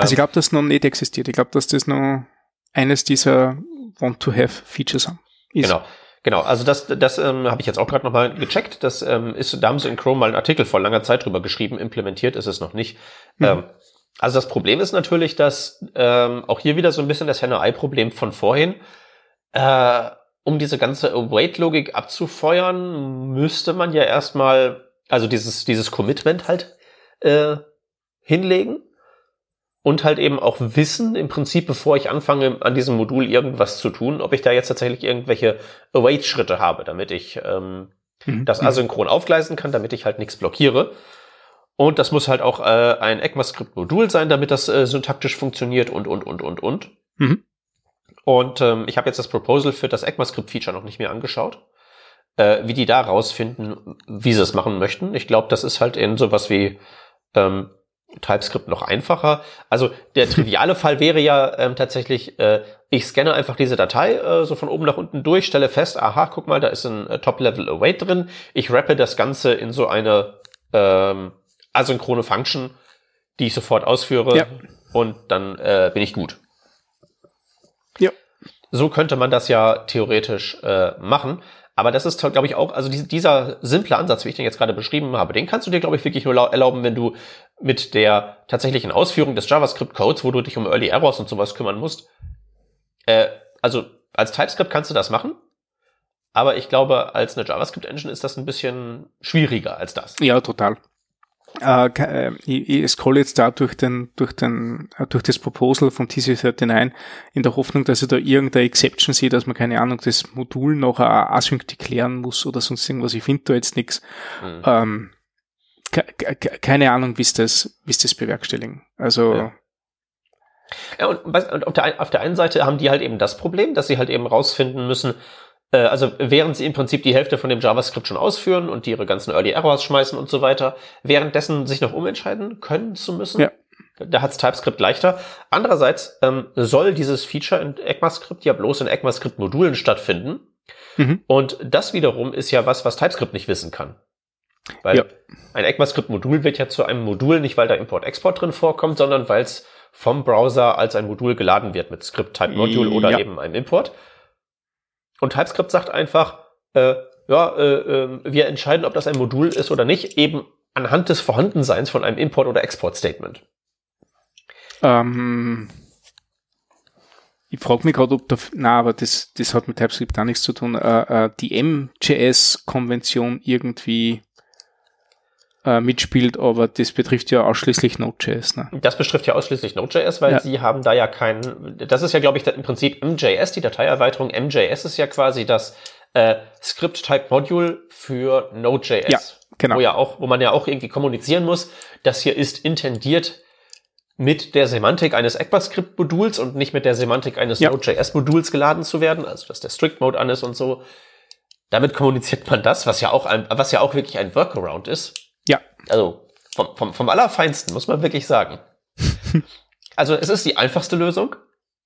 Also ich glaube, dass noch nicht existiert. Ich glaube, dass das noch eines dieser Want-to-Have-Features ist. Genau. Genau, also das, das ähm, habe ich jetzt auch gerade nochmal gecheckt. Das ähm, ist, da haben sie in Chrome mal einen Artikel vor langer Zeit drüber geschrieben. Implementiert ist es noch nicht. Mhm. Ähm, also das Problem ist natürlich, dass ähm, auch hier wieder so ein bisschen das Henne-Ei-Problem von vorhin. Äh, um diese ganze Await-Logik abzufeuern, müsste man ja erstmal, also dieses, dieses Commitment halt äh, hinlegen und halt eben auch wissen, im Prinzip, bevor ich anfange, an diesem Modul irgendwas zu tun, ob ich da jetzt tatsächlich irgendwelche Await-Schritte habe, damit ich ähm, mhm. das asynchron aufgleisen kann, damit ich halt nichts blockiere. Und das muss halt auch äh, ein ECMAScript-Modul sein, damit das äh, syntaktisch funktioniert und, und, und, und, und. Mhm. Und ähm, ich habe jetzt das Proposal für das ECMAScript-Feature noch nicht mehr angeschaut, äh, wie die da rausfinden, wie sie es machen möchten. Ich glaube, das ist halt in sowas wie ähm, TypeScript noch einfacher. Also der triviale Fall wäre ja ähm, tatsächlich, äh, ich scanne einfach diese Datei äh, so von oben nach unten durch, stelle fest, aha, guck mal, da ist ein äh, Top-Level Await drin. Ich rappe das Ganze in so eine ähm, asynchrone Function, die ich sofort ausführe ja. und dann äh, bin ich gut. Ja. So könnte man das ja theoretisch äh, machen. Aber das ist, glaube ich, auch, also dieser simple Ansatz, wie ich den jetzt gerade beschrieben habe, den kannst du dir, glaube ich, wirklich nur erlauben, wenn du mit der tatsächlichen Ausführung des JavaScript-Codes, wo du dich um Early Errors und sowas kümmern musst, äh, also als TypeScript kannst du das machen, aber ich glaube, als eine JavaScript-Engine ist das ein bisschen schwieriger als das. Ja, total. Äh, äh, ich, ich scroll jetzt da durch den, durch den, äh, durch das Proposal von TC39 in der Hoffnung, dass ich da irgendeine Exception sehe, dass man keine Ahnung, das Modul noch async deklären muss oder sonst irgendwas. Ich finde da jetzt nichts. Mhm. Ähm, keine Ahnung, wie es das, wie das bewerkstelligen. Also. Ja. Ja, und auf der, auf der einen Seite haben die halt eben das Problem, dass sie halt eben rausfinden müssen, äh, also während sie im Prinzip die Hälfte von dem JavaScript schon ausführen und ihre ganzen Early Errors schmeißen und so weiter, währenddessen sich noch umentscheiden können zu müssen. Ja. Da hat's TypeScript leichter. Andererseits ähm, soll dieses Feature in ECMAScript ja bloß in ECMAScript-Modulen stattfinden. Mhm. Und das wiederum ist ja was, was TypeScript nicht wissen kann. Weil ja. ein ECMAScript-Modul wird ja zu einem Modul nicht, weil da Import-Export drin vorkommt, sondern weil es vom Browser als ein Modul geladen wird mit Script-Type-Module oder ja. eben einem Import. Und TypeScript sagt einfach, äh, ja, äh, äh, wir entscheiden, ob das ein Modul ist oder nicht, eben anhand des Vorhandenseins von einem Import- oder Export-Statement? Ähm, ich frage mich gerade, ob da, na, aber das, das hat mit TypeScript gar nichts zu tun, äh, äh, die MJS-Konvention irgendwie äh, mitspielt, aber das betrifft ja ausschließlich Node.js. Ne? Das betrifft ja ausschließlich Node.js, weil ja. sie haben da ja keinen, das ist ja, glaube ich, im Prinzip MJS, die Dateierweiterung. MJS ist ja quasi das äh, Script-Type-Module für Node.js. Ja, genau. Wo, ja auch, wo man ja auch irgendwie kommunizieren muss. Das hier ist intendiert mit der Semantik eines ECMAScript-Moduls und nicht mit der Semantik eines ja. Node.js-Moduls geladen zu werden, also dass der Strict-Mode an ist und so. Damit kommuniziert man das, was ja auch ein, was ja auch wirklich ein Workaround ist. Also vom, vom, vom Allerfeinsten, muss man wirklich sagen. also es ist die einfachste Lösung,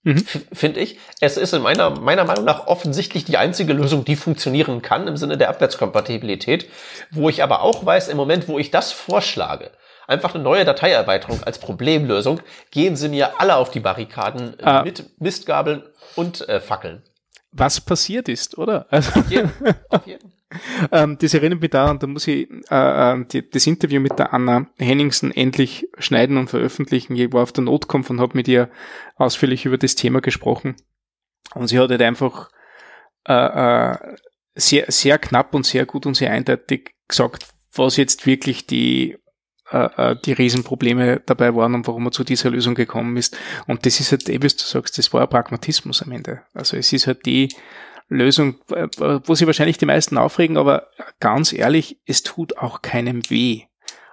mhm. finde ich. Es ist in meiner, meiner Meinung nach offensichtlich die einzige Lösung, die funktionieren kann im Sinne der Abwärtskompatibilität, wo ich aber auch weiß, im Moment, wo ich das vorschlage, einfach eine neue Dateierweiterung als Problemlösung, gehen sie mir alle auf die Barrikaden äh, ah. mit Mistgabeln und äh, Fackeln. Was passiert ist, oder? Also, auf jeden. Auf jeden. Ähm, das erinnert mich daran, da muss ich äh, äh, die, das Interview mit der Anna Henningsen endlich schneiden und veröffentlichen. Ich war auf der Notkampf und habe mit ihr ausführlich über das Thema gesprochen. Und sie hat halt einfach äh, äh, sehr, sehr knapp und sehr gut und sehr eindeutig gesagt, was jetzt wirklich die äh, äh, die Riesenprobleme dabei waren und warum er zu dieser Lösung gekommen ist. Und das ist halt, eh, wie du sagst, das war ein Pragmatismus am Ende. Also es ist halt die Lösung, äh, wo sich wahrscheinlich die meisten aufregen, aber ganz ehrlich, es tut auch keinem weh,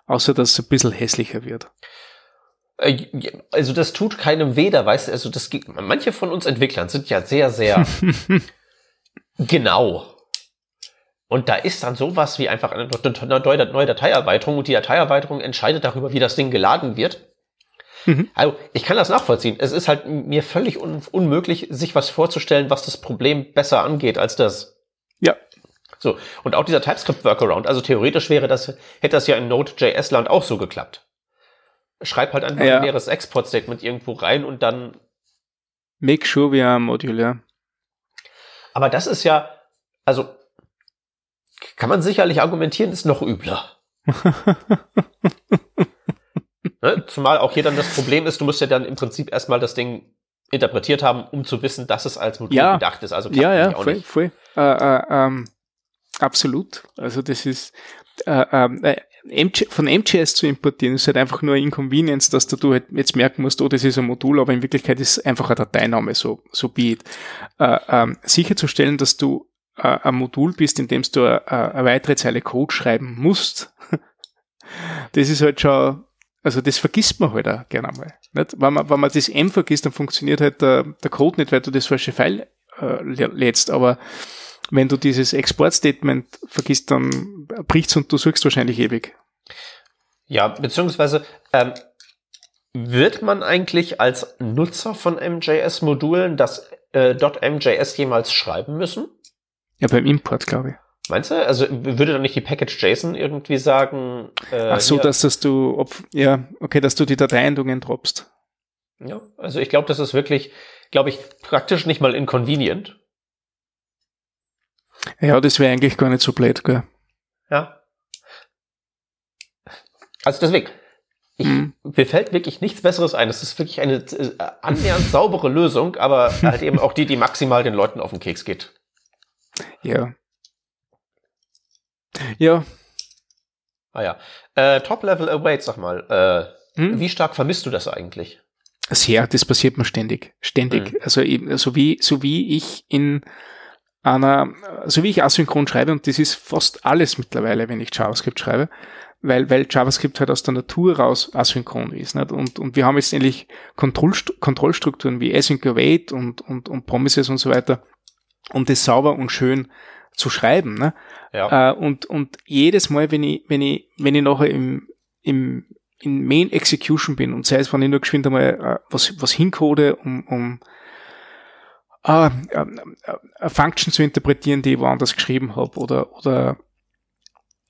außer dass es ein bisschen hässlicher wird. Also das tut keinem weh, da weißt du, also das manche von uns Entwicklern sind ja sehr, sehr genau. Und da ist dann sowas wie einfach eine neue Dateierweiterung und die Dateierweiterung entscheidet darüber, wie das Ding geladen wird. Mhm. Also ich kann das nachvollziehen. Es ist halt mir völlig un unmöglich, sich was vorzustellen, was das Problem besser angeht als das. Ja. So, und auch dieser TypeScript-Workaround, also theoretisch wäre das, hätte das ja in Node.js-Land auch so geklappt. Schreib halt einfach ja. ein leeres Export-Statement irgendwo rein und dann. Make sure we are modular. Aber das ist ja, also kann man sicherlich argumentieren, ist noch übler. ne? Zumal auch hier dann das Problem ist, du musst ja dann im Prinzip erstmal das Ding interpretiert haben, um zu wissen, dass es als Modul ja. gedacht ist. Also ja, ja, voll, nicht. voll. Äh, äh, ähm, absolut. Also das ist äh, ähm, äh, von MGS zu importieren, ist halt einfach nur eine Inconvenience, dass du halt jetzt merken musst, oh, das ist ein Modul, aber in Wirklichkeit ist einfach ein Dateiname, so, so be it. Äh, ähm, sicherzustellen, dass du äh, ein Modul bist, in dem du eine weitere Zeile Code schreiben musst, das ist halt schon, also das vergisst man halt auch gerne einmal. Nicht? Wenn, man, wenn man das M vergisst, dann funktioniert halt der, der Code nicht, weil du das falsche File äh, lädst, aber wenn du dieses Export-Statement vergisst, dann bricht's und du suchst wahrscheinlich ewig. Ja, beziehungsweise ähm, wird man eigentlich als Nutzer von MJS-Modulen das äh, .mjs jemals schreiben müssen? Ja, beim Import, glaube ich. Meinst du? Also würde dann nicht die Package JSON irgendwie sagen? Äh, Ach so, hier, dass, dass du, ob, ja, okay, dass du die Dateiendungen droppst. Ja, also ich glaube, das ist wirklich, glaube ich, praktisch nicht mal inconvenient. Ja, das wäre eigentlich gar nicht so blöd, gell? Ja. Also deswegen, ich, mhm. mir fällt wirklich nichts Besseres ein. Es ist wirklich eine äh, annähernd saubere Lösung, aber halt eben auch die, die maximal den Leuten auf den Keks geht. Ja. Ja. Ah ja. Äh, Top-Level Await, sag mal. Äh, hm? Wie stark vermisst du das eigentlich? Sehr, das passiert mir ständig. Ständig. Hm. Also so wie, so wie ich in einer, so wie ich asynchron schreibe, und das ist fast alles mittlerweile, wenn ich JavaScript schreibe, weil, weil JavaScript halt aus der Natur raus asynchron ist. Nicht? Und, und wir haben jetzt endlich Kontrollstrukturen wie Async Await und, und, und Promises und so weiter, um das sauber und schön zu schreiben. Ne? Ja. Äh, und, und jedes Mal, wenn ich, wenn ich, wenn ich nachher im, im, in Main Execution bin und sei es, wenn ich nur geschwind einmal äh, was, was hincode, um, um äh, äh, äh, Function zu interpretieren, die ich woanders geschrieben habe oder, oder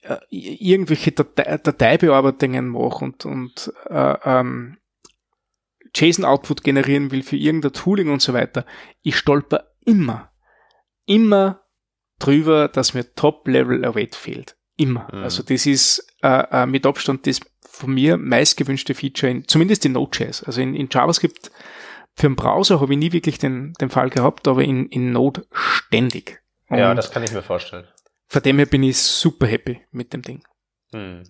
äh, irgendwelche Datei, Dateibearbeitungen mache und, und äh, ähm, JSON-Output generieren will für irgendein Tooling und so weiter. Ich stolper immer immer drüber, dass mir Top-Level Await fehlt. Immer. Mhm. Also das ist äh, äh, mit Abstand das von mir meistgewünschte Feature, in, zumindest in Node.js. Also in, in JavaScript für einen Browser habe ich nie wirklich den, den Fall gehabt, aber in, in Node ständig. Und ja, das kann ich mir vorstellen. Von dem her bin ich super happy mit dem Ding. Hm.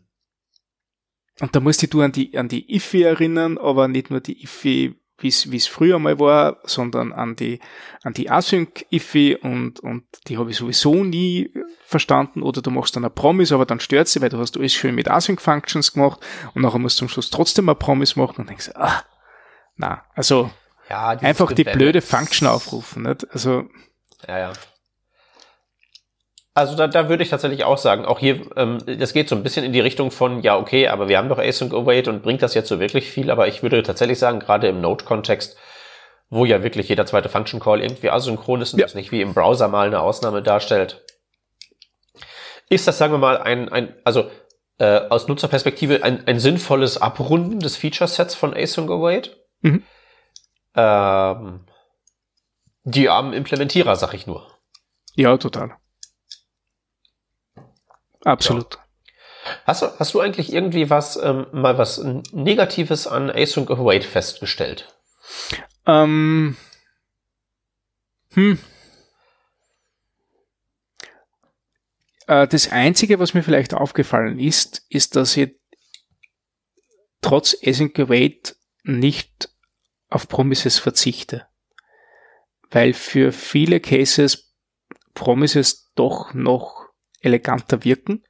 Und da musst du an die, an die IFI erinnern, aber nicht nur die IFI, wie es früher mal war, sondern an die, an die Async-IFI und, und die habe ich sowieso nie verstanden. Oder du machst dann eine Promise, aber dann stört sie, weil du hast alles schön mit Async-Functions gemacht und nachher musst du zum Schluss trotzdem eine Promise machen und denkst, ah, na, also ja, einfach die blöde Function aufrufen, nicht? Also. Ja, ja. Also da, da würde ich tatsächlich auch sagen, auch hier, ähm, das geht so ein bisschen in die Richtung von, ja, okay, aber wir haben doch Async Await und bringt das jetzt so wirklich viel, aber ich würde tatsächlich sagen, gerade im Node-Kontext, wo ja wirklich jeder zweite Function Call irgendwie asynchron ist und ja. das nicht wie im Browser mal eine Ausnahme darstellt, ist das, sagen wir mal, ein, ein also äh, aus Nutzerperspektive ein, ein sinnvolles Abrunden des Feature-Sets von Async Await. Mhm. Ähm, die armen Implementierer, sag ich nur. Ja, total. Absolut. Ja. Hast du, hast du eigentlich irgendwie was, ähm, mal was Negatives an Async Await festgestellt? Ähm, hm. Äh, das Einzige, was mir vielleicht aufgefallen ist, ist, dass ich trotz Async Await nicht auf Promises verzichte. Weil für viele Cases Promises doch noch eleganter wirken.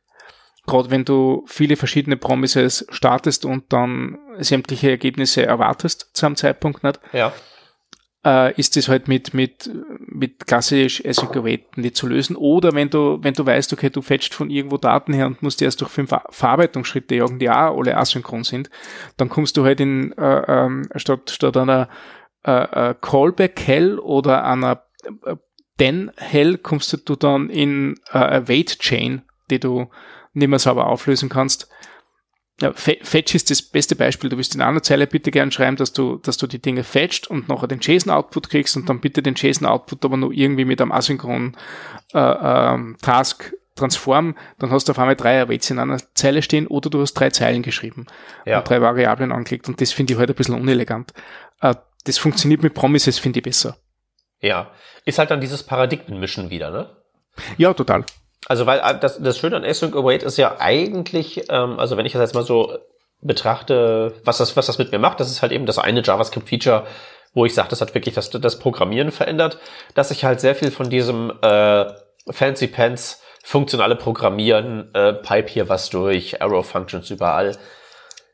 Gerade wenn du viele verschiedene Promises startest und dann sämtliche Ergebnisse erwartest zu einem Zeitpunkt nicht. Ja. Äh, ist das halt mit, mit, mit klassisch async nicht zu lösen. Oder wenn du, wenn du weißt, okay, du fetcht von irgendwo Daten her und musst erst durch fünf Verarbeitungsschritte jagen, die auch alle asynchron sind, dann kommst du halt in, äh, ähm, statt, statt einer äh, äh, Callback-Hell oder einer äh, denn hell kommst du dann in äh, eine Weight Chain, die du nicht mehr sauber auflösen kannst. Ja, Fetch ist das beste Beispiel. Du wirst in einer Zeile bitte gern schreiben, dass du, dass du die Dinge fetcht und nachher den JSON-Output kriegst und dann bitte den JSON-Output aber nur irgendwie mit einem asynchronen äh, äh, Task transform, dann hast du auf einmal drei Awaits in einer Zeile stehen oder du hast drei Zeilen geschrieben ja. und drei Variablen angelegt und das finde ich heute halt ein bisschen unelegant. Äh, das funktioniert mit Promises, finde ich besser. Ja, ist halt dann dieses Paradigmenmischen wieder, ne? Ja, total. Also, weil äh, das, das Schöne an Async Await ist ja eigentlich, ähm, also wenn ich das jetzt mal so betrachte, was das, was das mit mir macht, das ist halt eben das eine JavaScript-Feature, wo ich sage, das hat wirklich das, das Programmieren verändert, dass ich halt sehr viel von diesem äh, Fancy Pants funktionale Programmieren, äh, Pipe hier was durch, Arrow Functions überall,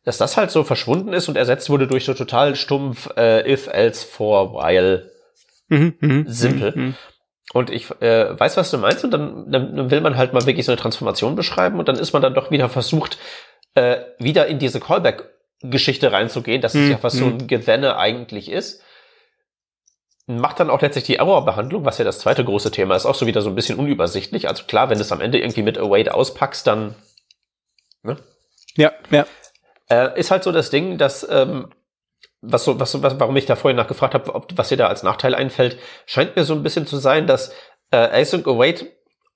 dass das halt so verschwunden ist und ersetzt wurde durch so total stumpf äh, if, else, for, while Mhm, mhm, Simpel. Mhm, mhm. Und ich äh, weiß, was du meinst, und dann, dann will man halt mal wirklich so eine Transformation beschreiben und dann ist man dann doch wieder versucht, äh, wieder in diese Callback-Geschichte reinzugehen, dass es ja was so ein Gewenne eigentlich ist. Macht dann auch letztlich die Error-Behandlung, was ja das zweite große Thema ist, auch so wieder so ein bisschen unübersichtlich. Also klar, wenn du es am Ende irgendwie mit Await auspackst, dann. Ne? Ja, ja. Äh, ist halt so das Ding, dass ähm, was so, was, was, warum ich da vorhin nachgefragt habe, ob, was dir da als Nachteil einfällt, scheint mir so ein bisschen zu sein, dass äh, Async Await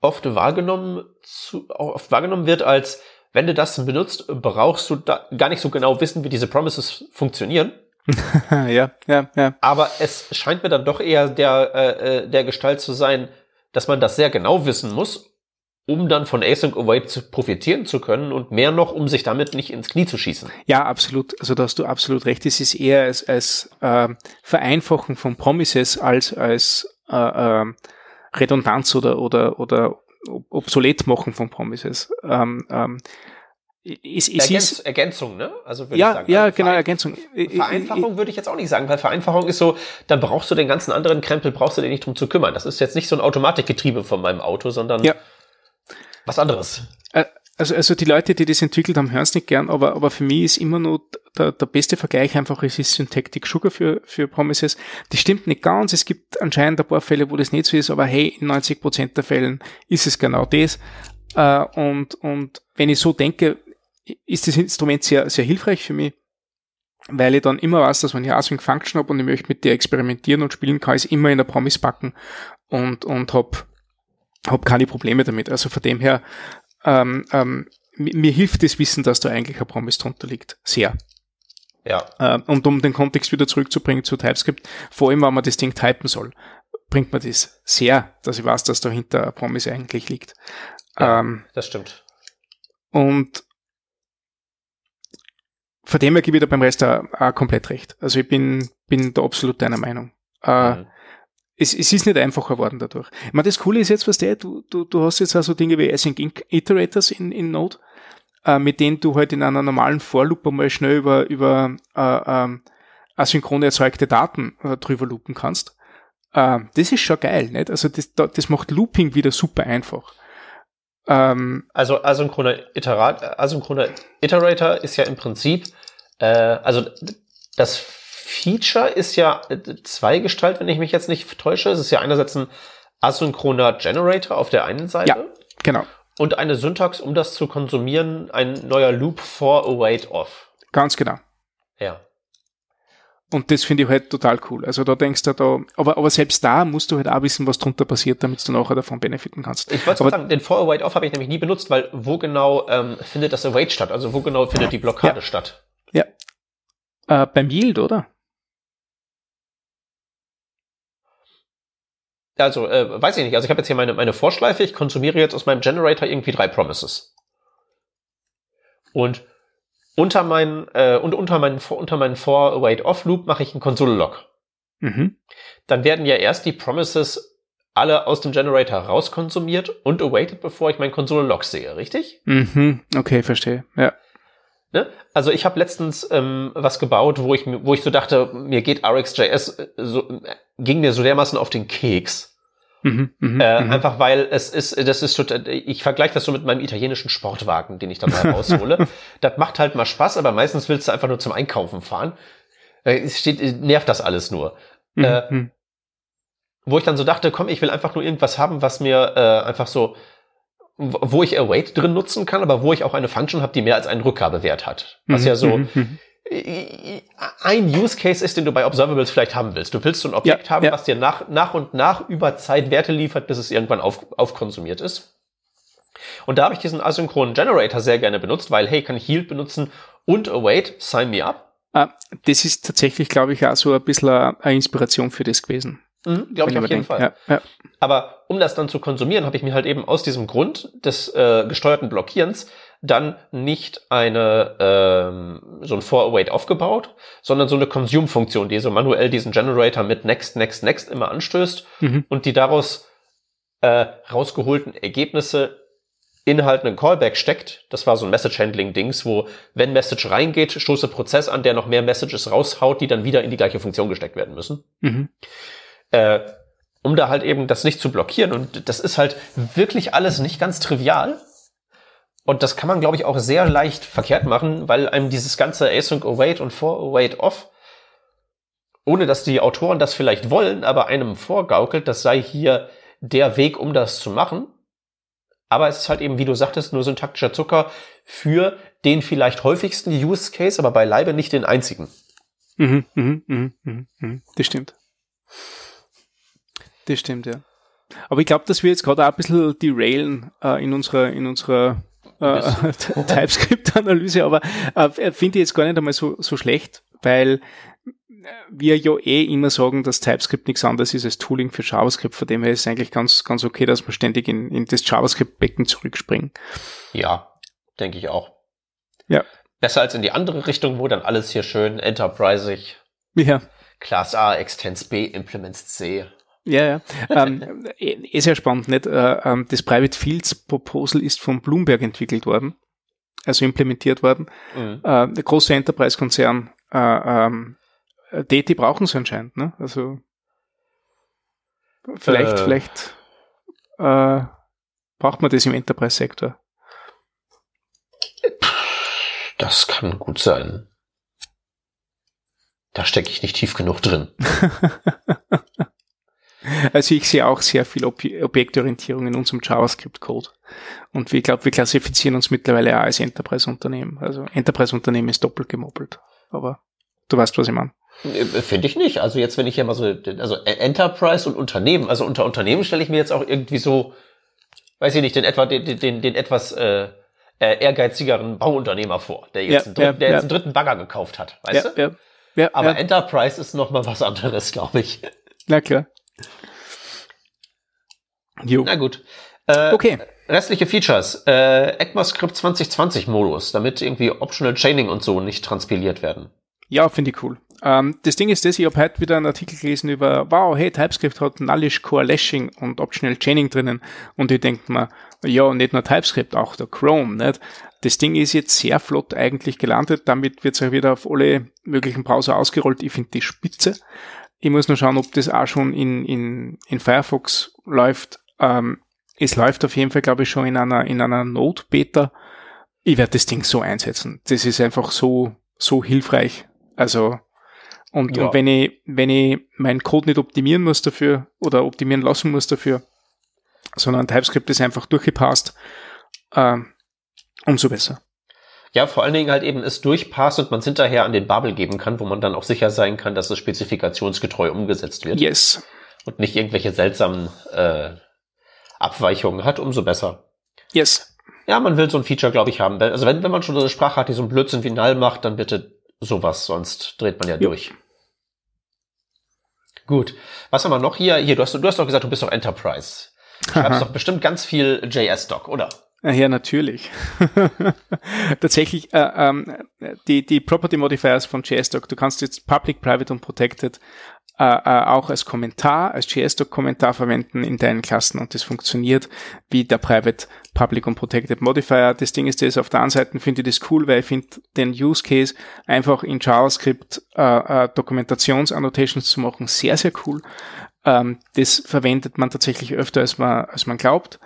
oft wahrgenommen, zu, oft wahrgenommen wird als, wenn du das benutzt, brauchst du da gar nicht so genau wissen, wie diese Promises funktionieren. ja, ja, ja. Aber es scheint mir dann doch eher der, äh, äh der Gestalt zu sein, dass man das sehr genau wissen muss, um dann von Async Await zu profitieren zu können und mehr noch, um sich damit nicht ins Knie zu schießen. Ja, absolut. Also da hast du absolut recht. Es ist eher als, als äh, Vereinfachen von Promises als als äh, äh, Redundanz oder oder oder obsolet machen von Promises. Ähm, ähm, es, es Ergänz, ist, Ergänzung, ne? Also würde ja, ich sagen. Ja, also genau, Ergänzung. Vereinfachung würde ich jetzt auch nicht sagen, weil Vereinfachung ist so, da brauchst du den ganzen anderen Krempel, brauchst du dir nicht drum zu kümmern. Das ist jetzt nicht so ein Automatikgetriebe von meinem Auto, sondern ja was anderes. Also, also die Leute, die das entwickelt haben, hören es nicht gern, aber, aber für mich ist immer nur der, der beste Vergleich einfach, es ist Syntactic Sugar für, für Promises. Das stimmt nicht ganz. Es gibt anscheinend ein paar Fälle, wo das nicht so ist, aber hey, in 90 Prozent der Fällen ist es genau das. Äh, und, und wenn ich so denke, ist das Instrument sehr, sehr hilfreich für mich, weil ich dann immer weiß, dass wenn ich Async Function habe und ich möchte mit der experimentieren und spielen, kann ich es immer in der Promise packen und, und habe hab keine Probleme damit. Also von dem her ähm, ähm, mir hilft das Wissen, dass da eigentlich ein Promise drunter liegt. Sehr. Ja. Äh, und um den Kontext wieder zurückzubringen zu TypeScript, vor allem, wenn man das Ding typen soll, bringt man das sehr, dass ich weiß, dass dahinter ein Promise eigentlich liegt. Ja, ähm, das stimmt. Und von dem her gebe ich da beim Rest auch, auch komplett recht. Also ich bin, bin da absolut deiner Meinung. Äh, mhm. Es, es ist nicht einfacher geworden dadurch. Ich meine, das Coole ist jetzt, was der, du, du, du hast jetzt auch so Dinge wie Async Iterators in, in Node, äh, mit denen du halt in einer normalen For-Loop einmal schnell über, über äh, ähm, asynchrone erzeugte Daten äh, drüber loopen kannst. Äh, das ist schon geil, nicht? Also das, das macht Looping wieder super einfach. Ähm, also asynchroner, Iterat, asynchroner Iterator ist ja im Prinzip, äh, also das Feature ist ja zweigestalt, wenn ich mich jetzt nicht täusche. Es ist ja einerseits ein asynchroner Generator auf der einen Seite. Ja, genau. Und eine Syntax, um das zu konsumieren, ein neuer Loop for await off. Ganz genau. Ja. Und das finde ich halt total cool. Also da denkst du da, aber, aber selbst da musst du halt auch wissen, was drunter passiert, damit du nachher davon benefiten kannst. Ich wollte sagen, den For Await Off habe ich nämlich nie benutzt, weil wo genau ähm, findet das Await statt? Also wo genau findet die Blockade ja. statt? Ja. Äh, beim Yield, oder? Also, äh, weiß ich nicht. Also ich habe jetzt hier meine, meine Vorschleife, ich konsumiere jetzt aus meinem Generator irgendwie drei Promises. Und unter meinen, äh, und unter meinen, unter meinen for await off Loop mache ich einen Konsole-Log. Mhm. Dann werden ja erst die Promises alle aus dem Generator rauskonsumiert und awaited, bevor ich meinen Konsole-Log sehe, richtig? Mhm. Okay, verstehe. Ja. Ne? Also ich habe letztens ähm, was gebaut, wo ich, wo ich so dachte, mir geht RxJS äh, so, äh, ging mir so dermaßen auf den Keks Mhm, mh, äh, mh. Einfach weil es ist, das ist total, ich vergleiche das so mit meinem italienischen Sportwagen, den ich dann mal raushole. das macht halt mal Spaß, aber meistens willst du einfach nur zum Einkaufen fahren. Äh, es steht, nervt das alles nur. Mhm, äh, mhm. wo ich dann so dachte, komm, ich will einfach nur irgendwas haben, was mir äh, einfach so, wo ich Await drin nutzen kann, aber wo ich auch eine Function habe, die mehr als einen Rückgabewert hat. Was mhm, ja so, mhm, mhm ein Use Case ist, den du bei Observables vielleicht haben willst. Du willst so ein Objekt ja, haben, ja. was dir nach, nach und nach über Zeit Werte liefert, bis es irgendwann auf, aufkonsumiert ist. Und da habe ich diesen asynchronen Generator sehr gerne benutzt, weil, hey, kann ich Yield benutzen und Await, sign me up. Ah, das ist tatsächlich, glaube ich, auch so ein bisschen eine Inspiration für das gewesen. Mhm, glaube ich auf jeden Fall. Ja, ja. Aber um das dann zu konsumieren, habe ich mir halt eben aus diesem Grund des äh, gesteuerten Blockierens dann nicht eine ähm, so ein For-Await aufgebaut, sondern so eine Consume-Funktion, die so manuell diesen Generator mit Next, Next, Next immer anstößt mhm. und die daraus äh, rausgeholten Ergebnisse in halt einen Callback steckt. Das war so ein Message-Handling-Dings, wo wenn Message reingeht, stoße Prozess an, der noch mehr Messages raushaut, die dann wieder in die gleiche Funktion gesteckt werden müssen. Mhm. Äh, um da halt eben das nicht zu blockieren. Und das ist halt wirklich alles nicht ganz trivial. Und das kann man, glaube ich, auch sehr leicht verkehrt machen, weil einem dieses ganze Async Await und For Await Off, ohne dass die Autoren das vielleicht wollen, aber einem vorgaukelt, das sei hier der Weg, um das zu machen. Aber es ist halt eben, wie du sagtest, nur syntaktischer Zucker für den vielleicht häufigsten Use Case, aber beileibe nicht den einzigen. Mhm, mhm, mhm, mhm, mhm. Das stimmt. Das stimmt, ja. Aber ich glaube, dass wir jetzt gerade auch ein bisschen derailen äh, in unserer, in unserer äh, TypeScript-Analyse, aber äh, finde ich jetzt gar nicht einmal so, so schlecht, weil wir ja eh immer sagen, dass TypeScript nichts anderes ist als Tooling für JavaScript. Von dem her ist es eigentlich ganz, ganz okay, dass wir ständig in, in das JavaScript-Becken zurückspringen. Ja, denke ich auch. Ja. Besser als in die andere Richtung, wo dann alles hier schön enterprisig. Ja. Class A, Extends B, Implements C. Ja, ja. ähm, eh, eh sehr spannend, nicht? Äh, ähm, das Private Fields Proposal ist von Bloomberg entwickelt worden, also implementiert worden. Mhm. Äh, der große Enterprise-Konzern, äh, ähm, die, die brauchen es anscheinend, ne? Also vielleicht, äh. vielleicht äh, braucht man das im Enterprise-Sektor. Das kann gut sein. Da stecke ich nicht tief genug drin. Also ich sehe auch sehr viel Ob Objektorientierung in unserem JavaScript-Code. Und ich glaube, wir klassifizieren uns mittlerweile auch als Enterprise-Unternehmen. Also Enterprise-Unternehmen ist doppelt gemoppelt. Aber du weißt, was ich meine. Äh, finde ich nicht. Also jetzt, wenn ich hier mal so, also Enterprise und Unternehmen, also unter Unternehmen stelle ich mir jetzt auch irgendwie so weiß ich nicht, den etwa, den, den, den etwas äh, ehrgeizigeren Bauunternehmer vor, der jetzt, ja, einen, dritten, ja, der jetzt einen dritten Bagger gekauft hat, weißt ja, du? Ja, ja, Aber Enterprise ist noch mal was anderes, glaube ich. Na klar. Jo. Na gut. Äh, okay. Restliche Features. Äh, ECMAScript 2020 Modus, damit irgendwie Optional Chaining und so nicht transpiliert werden. Ja, finde ich cool. Ähm, das Ding ist das, ich habe heute wieder einen Artikel gelesen über, wow, hey, TypeScript hat Nullish Core Lashing und Optional Chaining drinnen. Und ich denke mir, ja, nicht nur TypeScript, auch der Chrome, nicht? Das Ding ist jetzt sehr flott eigentlich gelandet. Damit wird es auch wieder auf alle möglichen Browser ausgerollt. Ich finde die spitze. Ich muss nur schauen, ob das auch schon in, in, in Firefox läuft. Ähm, es läuft auf jeden Fall, glaube ich, schon in einer, in einer Node-Beta. Ich werde das Ding so einsetzen. Das ist einfach so, so hilfreich. Also, und, ja. und wenn ich, wenn ich meinen Code nicht optimieren muss dafür oder optimieren lassen muss dafür, sondern TypeScript ist einfach durchgepasst, äh, umso besser. Ja, vor allen Dingen halt eben es durchpasst und man es hinterher an den Bubble geben kann, wo man dann auch sicher sein kann, dass es spezifikationsgetreu umgesetzt wird. Yes. Und nicht irgendwelche seltsamen äh, Abweichungen hat, umso besser. Yes. Ja, man will so ein Feature, glaube ich, haben. Also wenn, wenn man schon so eine Sprache hat, die so ein Blödsinn wie Null macht, dann bitte sowas, sonst dreht man ja, ja. durch. Gut. Was haben wir noch hier? Hier, du hast, du hast doch gesagt, du bist doch Enterprise. Du schreibst doch bestimmt ganz viel JS-Doc, oder? Ja, natürlich. Tatsächlich, äh, ähm, die, die Property Modifiers von JSDoc, du kannst jetzt Public, Private und Protected äh, äh, auch als Kommentar, als JSDoc-Kommentar verwenden in deinen Klassen und das funktioniert wie der Private, Public und Protected Modifier. Das Ding ist das, auf der einen Seite finde ich das cool, weil ich finde den Use Case einfach in JavaScript äh, äh, Dokumentationsannotations zu machen sehr, sehr cool. Ähm, das verwendet man tatsächlich öfter, als man, als man glaubt.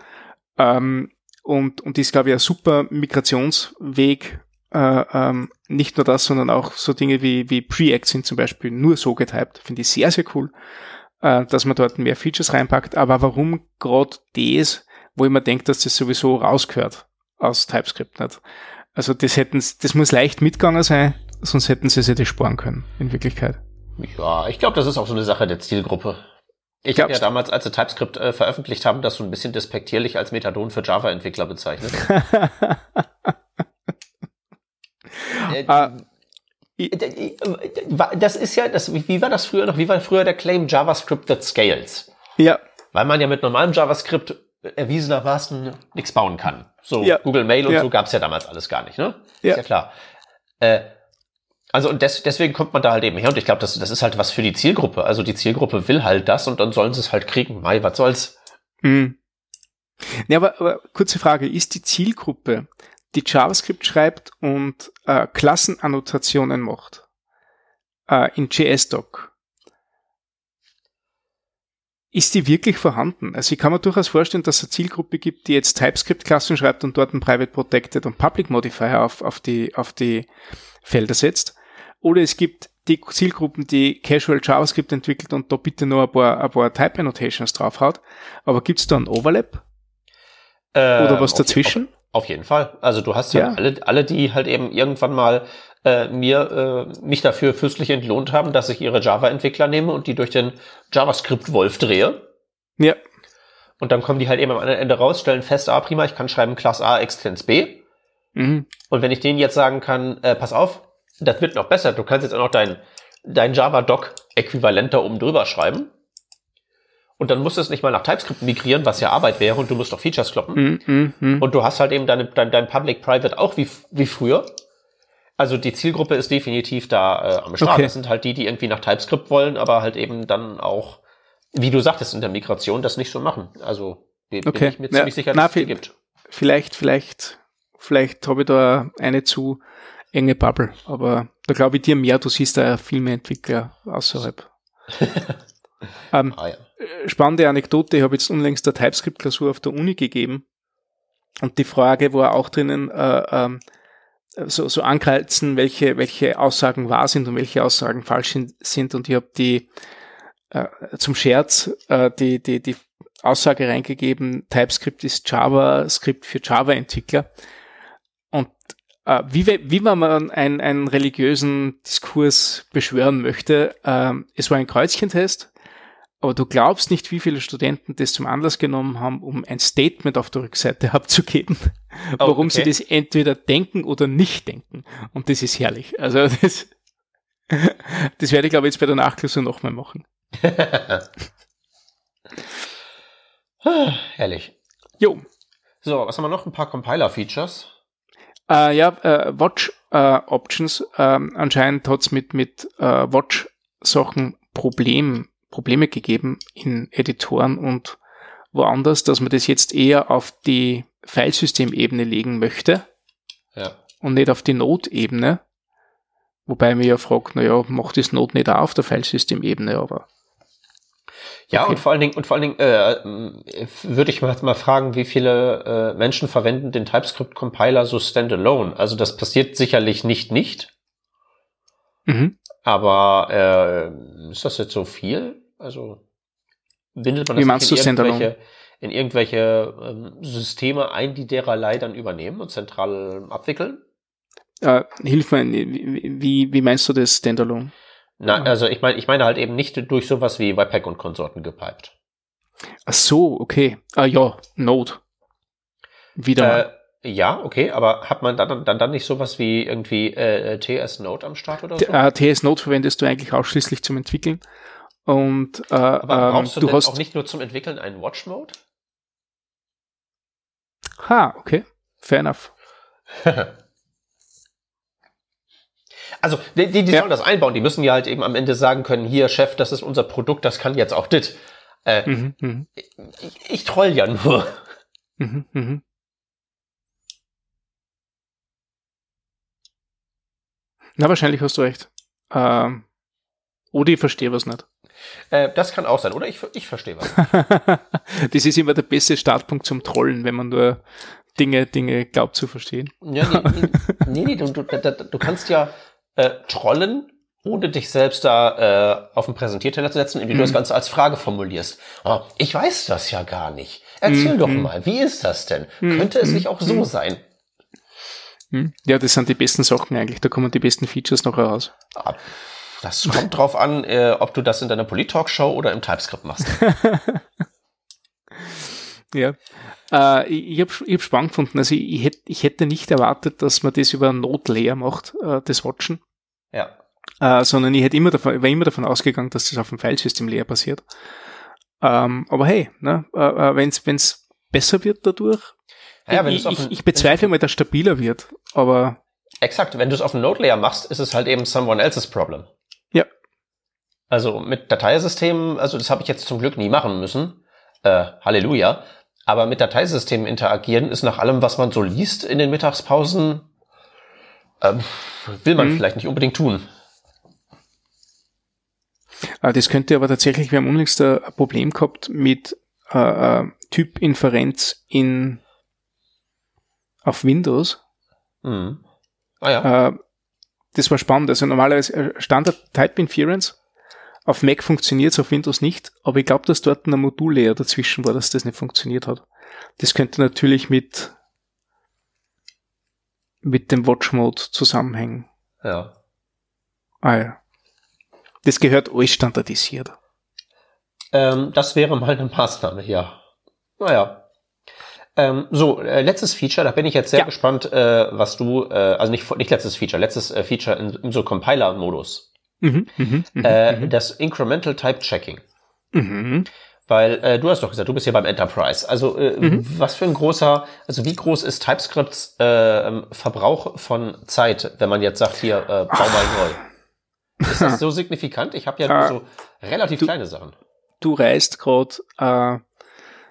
Ähm, und, und ist, glaube ich, ein super Migrationsweg. Äh, ähm, nicht nur das, sondern auch so Dinge wie, wie Preact sind zum Beispiel nur so getypt. Finde ich sehr, sehr cool, äh, dass man dort mehr Features reinpackt. Aber warum gerade das, wo ich mir denke, dass das sowieso rausgehört aus TypeScript nicht? Also das hätten, das muss leicht mitgegangen sein, sonst hätten sie sich das sparen können, in Wirklichkeit. Ja, ich glaube, das ist auch so eine Sache der Zielgruppe. Ich habe ja damals, als sie TypeScript äh, veröffentlicht haben, das so ein bisschen despektierlich als Methadon für Java-Entwickler bezeichnet. äh, uh, das ist ja, das, wie war das früher noch? Wie war früher der Claim JavaScript that scales? Ja. Weil man ja mit normalem JavaScript erwiesenermaßen nichts bauen kann. So ja. Google Mail und ja. so gab's ja damals alles gar nicht, ne? Ja. Ist ja klar. Äh, also und des, deswegen kommt man da halt eben her und ich glaube, das, das ist halt was für die Zielgruppe. Also die Zielgruppe will halt das und dann sollen sie es halt kriegen. Mai, was soll's? Mhm. Ja, aber, aber kurze Frage, ist die Zielgruppe, die JavaScript schreibt und äh, Klassenannotationen macht äh, in JS-Doc, ist die wirklich vorhanden? Also ich kann mir durchaus vorstellen, dass es eine Zielgruppe gibt, die jetzt TypeScript-Klassen schreibt und dort ein Private Protected und Public Modifier auf, auf, die, auf die Felder setzt. Oder es gibt die Zielgruppen, die Casual JavaScript entwickelt und da bitte nur ein paar, ein paar Type Annotations draufhaut. Aber gibt es da ein Overlap? Äh, Oder was dazwischen? Auf, auf, jeden Fall. Also du hast ja, ja, alle, alle, die halt eben irgendwann mal äh, mir äh, mich dafür fürstlich entlohnt haben, dass ich ihre Java-Entwickler nehme und die durch den JavaScript-Wolf drehe. Ja. Und dann kommen die halt eben am Ende raus, stellen fest, ah, prima, ich kann schreiben Class A, Extens B. Mhm. Und wenn ich denen jetzt sagen kann, äh, pass auf, das wird noch besser. Du kannst jetzt auch noch dein, dein Java-Doc-Äquivalent da oben drüber schreiben. Und dann musst du es nicht mal nach TypeScript migrieren, was ja Arbeit wäre, und du musst doch Features kloppen. Mm, mm, mm. Und du hast halt eben deine, dein, dein Public-Private auch wie, wie früher. Also die Zielgruppe ist definitiv da äh, am Start. Okay. Das sind halt die, die irgendwie nach TypeScript wollen, aber halt eben dann auch, wie du sagtest, in der Migration das nicht so machen. Also bin okay. ich mir ziemlich ja. sicher, dass Na, es die gibt. Vielleicht, vielleicht, vielleicht habe ich da eine zu enge Bubble. Aber da glaube ich dir mehr, du siehst da viel mehr Entwickler außerhalb. ähm, ah, ja. Äh, spannende Anekdote, ich habe jetzt unlängst der TypeScript-Klausur auf der Uni gegeben und die Frage war auch drinnen, äh, ähm, so, so ankreuzen, welche, welche Aussagen wahr sind und welche Aussagen falsch sind und ich habe die äh, zum Scherz äh, die, die, die Aussage reingegeben, TypeScript ist JavaScript für Java-Entwickler. Und äh, wie, wie man einen, einen religiösen Diskurs beschwören möchte, äh, es war ein Kreuzchentest aber du glaubst nicht, wie viele Studenten das zum Anlass genommen haben, um ein Statement auf der Rückseite abzugeben, oh, warum okay. sie das entweder denken oder nicht denken. Und das ist herrlich. Also das, das werde ich, glaube ich, jetzt bei der Nachklausur nochmal machen. herrlich. Jo. So, was haben wir noch? Ein paar Compiler-Features. Äh, ja, äh, Watch äh, Options. Ähm, anscheinend hat's mit, mit äh, Watch-Sachen Problem Probleme gegeben in Editoren und woanders, dass man das jetzt eher auf die Filesystemebene legen möchte ja. und nicht auf die Node-Ebene. Wobei mir ja fragt, naja, macht das Node nicht auch auf der Filesystemebene, aber. Ja, okay. und vor allen Dingen, und vor allen Dingen äh, würde ich mal, mal fragen, wie viele äh, Menschen verwenden den TypeScript-Compiler so standalone? Also das passiert sicherlich nicht nicht. Mhm. Aber äh, ist das jetzt so viel? Also bindet man das in irgendwelche, in irgendwelche ähm, Systeme ein, die dererlei dann übernehmen und zentral abwickeln? Äh, hilf mir, wie, wie meinst du das Standalone? Na, also ich meine, ich meine halt eben nicht durch sowas wie Webpack und Konsorten gepiped. Ach so, okay. Ah ja, Node. Wieder. Äh, ja, okay, aber hat man dann, dann, dann nicht sowas wie irgendwie äh, TS Node am Start oder so? Äh, TS Node verwendest du eigentlich ausschließlich zum Entwickeln. Und äh, Aber brauchst du, ähm, du hast auch nicht nur zum Entwickeln einen Watch-Mode? Ha, okay. Fair enough. also, die, die, die ja. sollen das einbauen. Die müssen ja halt eben am Ende sagen können, hier, Chef, das ist unser Produkt, das kann jetzt auch dit. Äh, mhm, mh. ich, ich troll ja nur. Mhm, mh. Na, wahrscheinlich hast du recht. Ähm, oder ich verstehe was nicht. Äh, das kann auch sein, oder? Ich, ich verstehe was. das ist immer der beste Startpunkt zum Trollen, wenn man nur Dinge, Dinge glaubt zu verstehen. Ja, nee, nee, nee, du, du, du kannst ja äh, trollen, ohne dich selbst da äh, auf den Präsentierteller zu setzen, indem du das mhm. Ganze als Frage formulierst. Oh, ich weiß das ja gar nicht. Erzähl mm, doch mal, wie ist das denn? Mm, Könnte es nicht auch so sein? Ja, das sind die besten Sachen eigentlich. Da kommen die besten Features noch heraus. Ah, das kommt drauf an, äh, ob du das in deiner Polit-Talk-Show oder im TypeScript machst. ja. Äh, ich habe ich hab spannend gefunden. Also ich, ich, hätte, ich hätte nicht erwartet, dass man das über Node-Layer macht, äh, das Watchen. Ja. Äh, sondern ich hätte immer davon, war immer davon ausgegangen, dass das auf dem Filesystem-Layer passiert. Ähm, aber hey, ne, äh, äh wenn es besser wird dadurch, ja, ich, ich, ich bezweifle mal, dass es stabiler wird, aber Exakt, wenn du es auf dem Node-Layer machst, ist es halt eben someone else's problem. Also mit Dateisystemen, also das habe ich jetzt zum Glück nie machen müssen. Äh, Halleluja. Aber mit Dateisystemen interagieren ist nach allem, was man so liest in den Mittagspausen, äh, will man mhm. vielleicht nicht unbedingt tun. Ah, das könnte aber tatsächlich, wir haben unlängst ein Problem gehabt mit äh, äh, Typinferenz in auf Windows. Mhm. Ah ja. Äh, das war spannend. Also normalerweise äh, Standard Type Inference auf Mac funktioniert es, auf Windows nicht, aber ich glaube, dass dort ein Modullayer dazwischen war, dass das nicht funktioniert hat. Das könnte natürlich mit, mit dem Watch Mode zusammenhängen. Ja. Ah ja. Das gehört alles standardisiert. Ähm, das wäre mal eine Maßnahme, ja. Naja. Ähm, so, äh, letztes Feature, da bin ich jetzt sehr ja. gespannt, äh, was du, äh, also nicht, nicht letztes Feature, letztes äh, Feature in, in so Compiler-Modus. Mhm, mh, mh, äh, mh. Das Incremental Type Checking. Mhm. Weil äh, du hast doch gesagt, du bist hier beim Enterprise. Also äh, mhm. was für ein großer, also wie groß ist TypeScripts äh, Verbrauch von Zeit, wenn man jetzt sagt, hier, äh, bau mal neu? Ist das so signifikant? Ich habe ja nur so relativ du, kleine Sachen. Du reißt gerade äh,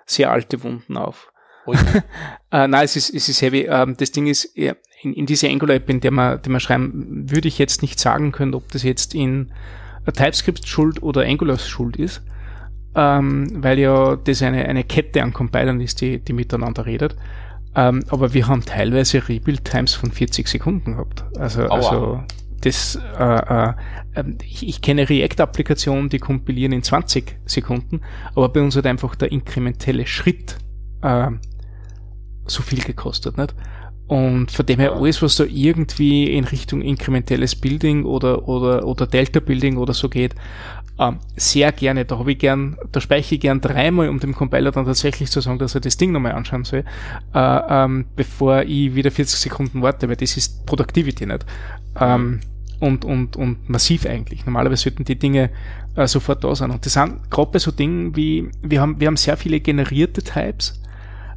sehr alte Wunden auf. äh, nein, es ist, es ist heavy. Ähm, das Ding ist, in, in diese Angular-App, in der wir, die wir schreiben, würde ich jetzt nicht sagen können, ob das jetzt in TypeScript schuld oder Angular schuld ist, ähm, weil ja das eine, eine Kette an Compilern ist, die, die miteinander redet. Ähm, aber wir haben teilweise Rebuild-Times von 40 Sekunden gehabt. Also, Aua. also das, äh, äh, ähm, ich, ich kenne React-Applikationen, die kompilieren in 20 Sekunden, aber bei uns hat einfach der inkrementelle Schritt äh, so viel gekostet, nicht? Und von dem her alles, was da irgendwie in Richtung inkrementelles Building oder, oder, oder Delta Building oder so geht, Ähm, sehr gerne, da habe ich gern, da speichere ich gern dreimal, um dem Compiler dann tatsächlich zu sagen, dass er das Ding nochmal anschauen soll, äh, ähm, bevor ich wieder 40 Sekunden warte, weil das ist Productivity nicht. Ähm, und, und, und massiv eigentlich. Normalerweise sollten die Dinge äh, sofort da sein. Und das sind gerade bei so Dingen wie, wir haben, wir haben sehr viele generierte Types.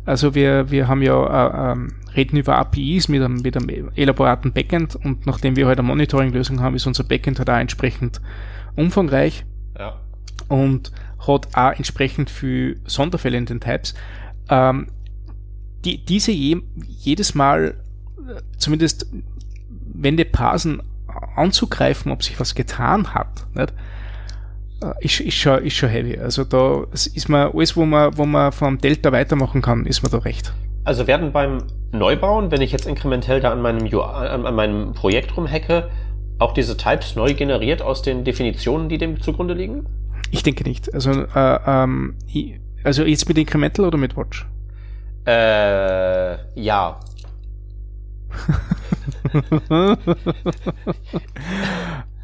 Also wir, wir haben ja, äh, ähm, reden über APIs mit einem, mit einem elaboraten Backend und nachdem wir halt eine Monitoring-Lösung haben, ist unser Backend halt auch entsprechend umfangreich Ja. und hat auch entsprechend viel Sonderfälle in den Types. Ähm, die, diese je, jedes Mal, äh, zumindest wenn die Parsen anzugreifen, ob sich was getan hat, nicht? Äh, Ist, ist, schon, ist schon heavy. Also da ist man alles, wo man, wo man vom Delta weitermachen kann, ist man da recht. Also werden beim Neubauen, wenn ich jetzt inkrementell da an meinem, an, meinem Projekt rumhacke, auch diese Types neu generiert aus den Definitionen, die dem zugrunde liegen? Ich denke nicht. Also, äh, ähm, also jetzt mit Incremental oder mit Watch? Äh, ja.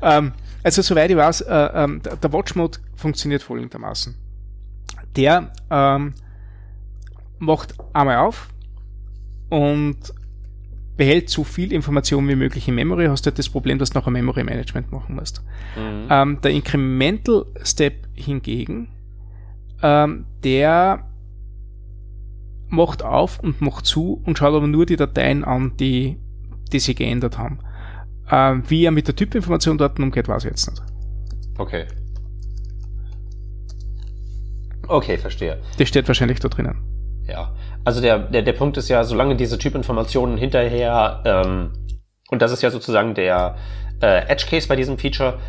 ähm, also soweit ich weiß, äh, der der Watch-Mode funktioniert folgendermaßen. Der ähm, macht einmal auf und behält so viel Information wie möglich in Memory, hast du halt das Problem, dass du nachher Memory Management machen musst. Mhm. Ähm, der Incremental Step hingegen, ähm, der macht auf und macht zu und schaut aber nur die Dateien an, die, die sie geändert haben. Ähm, wie er mit der Typinformation dort umgeht, weiß ich jetzt nicht. Okay. Okay, verstehe. Das steht wahrscheinlich da drinnen. Ja. Also der, der, der Punkt ist ja, solange diese Typinformationen hinterher, ähm, und das ist ja sozusagen der äh, Edge Case bei diesem Feature,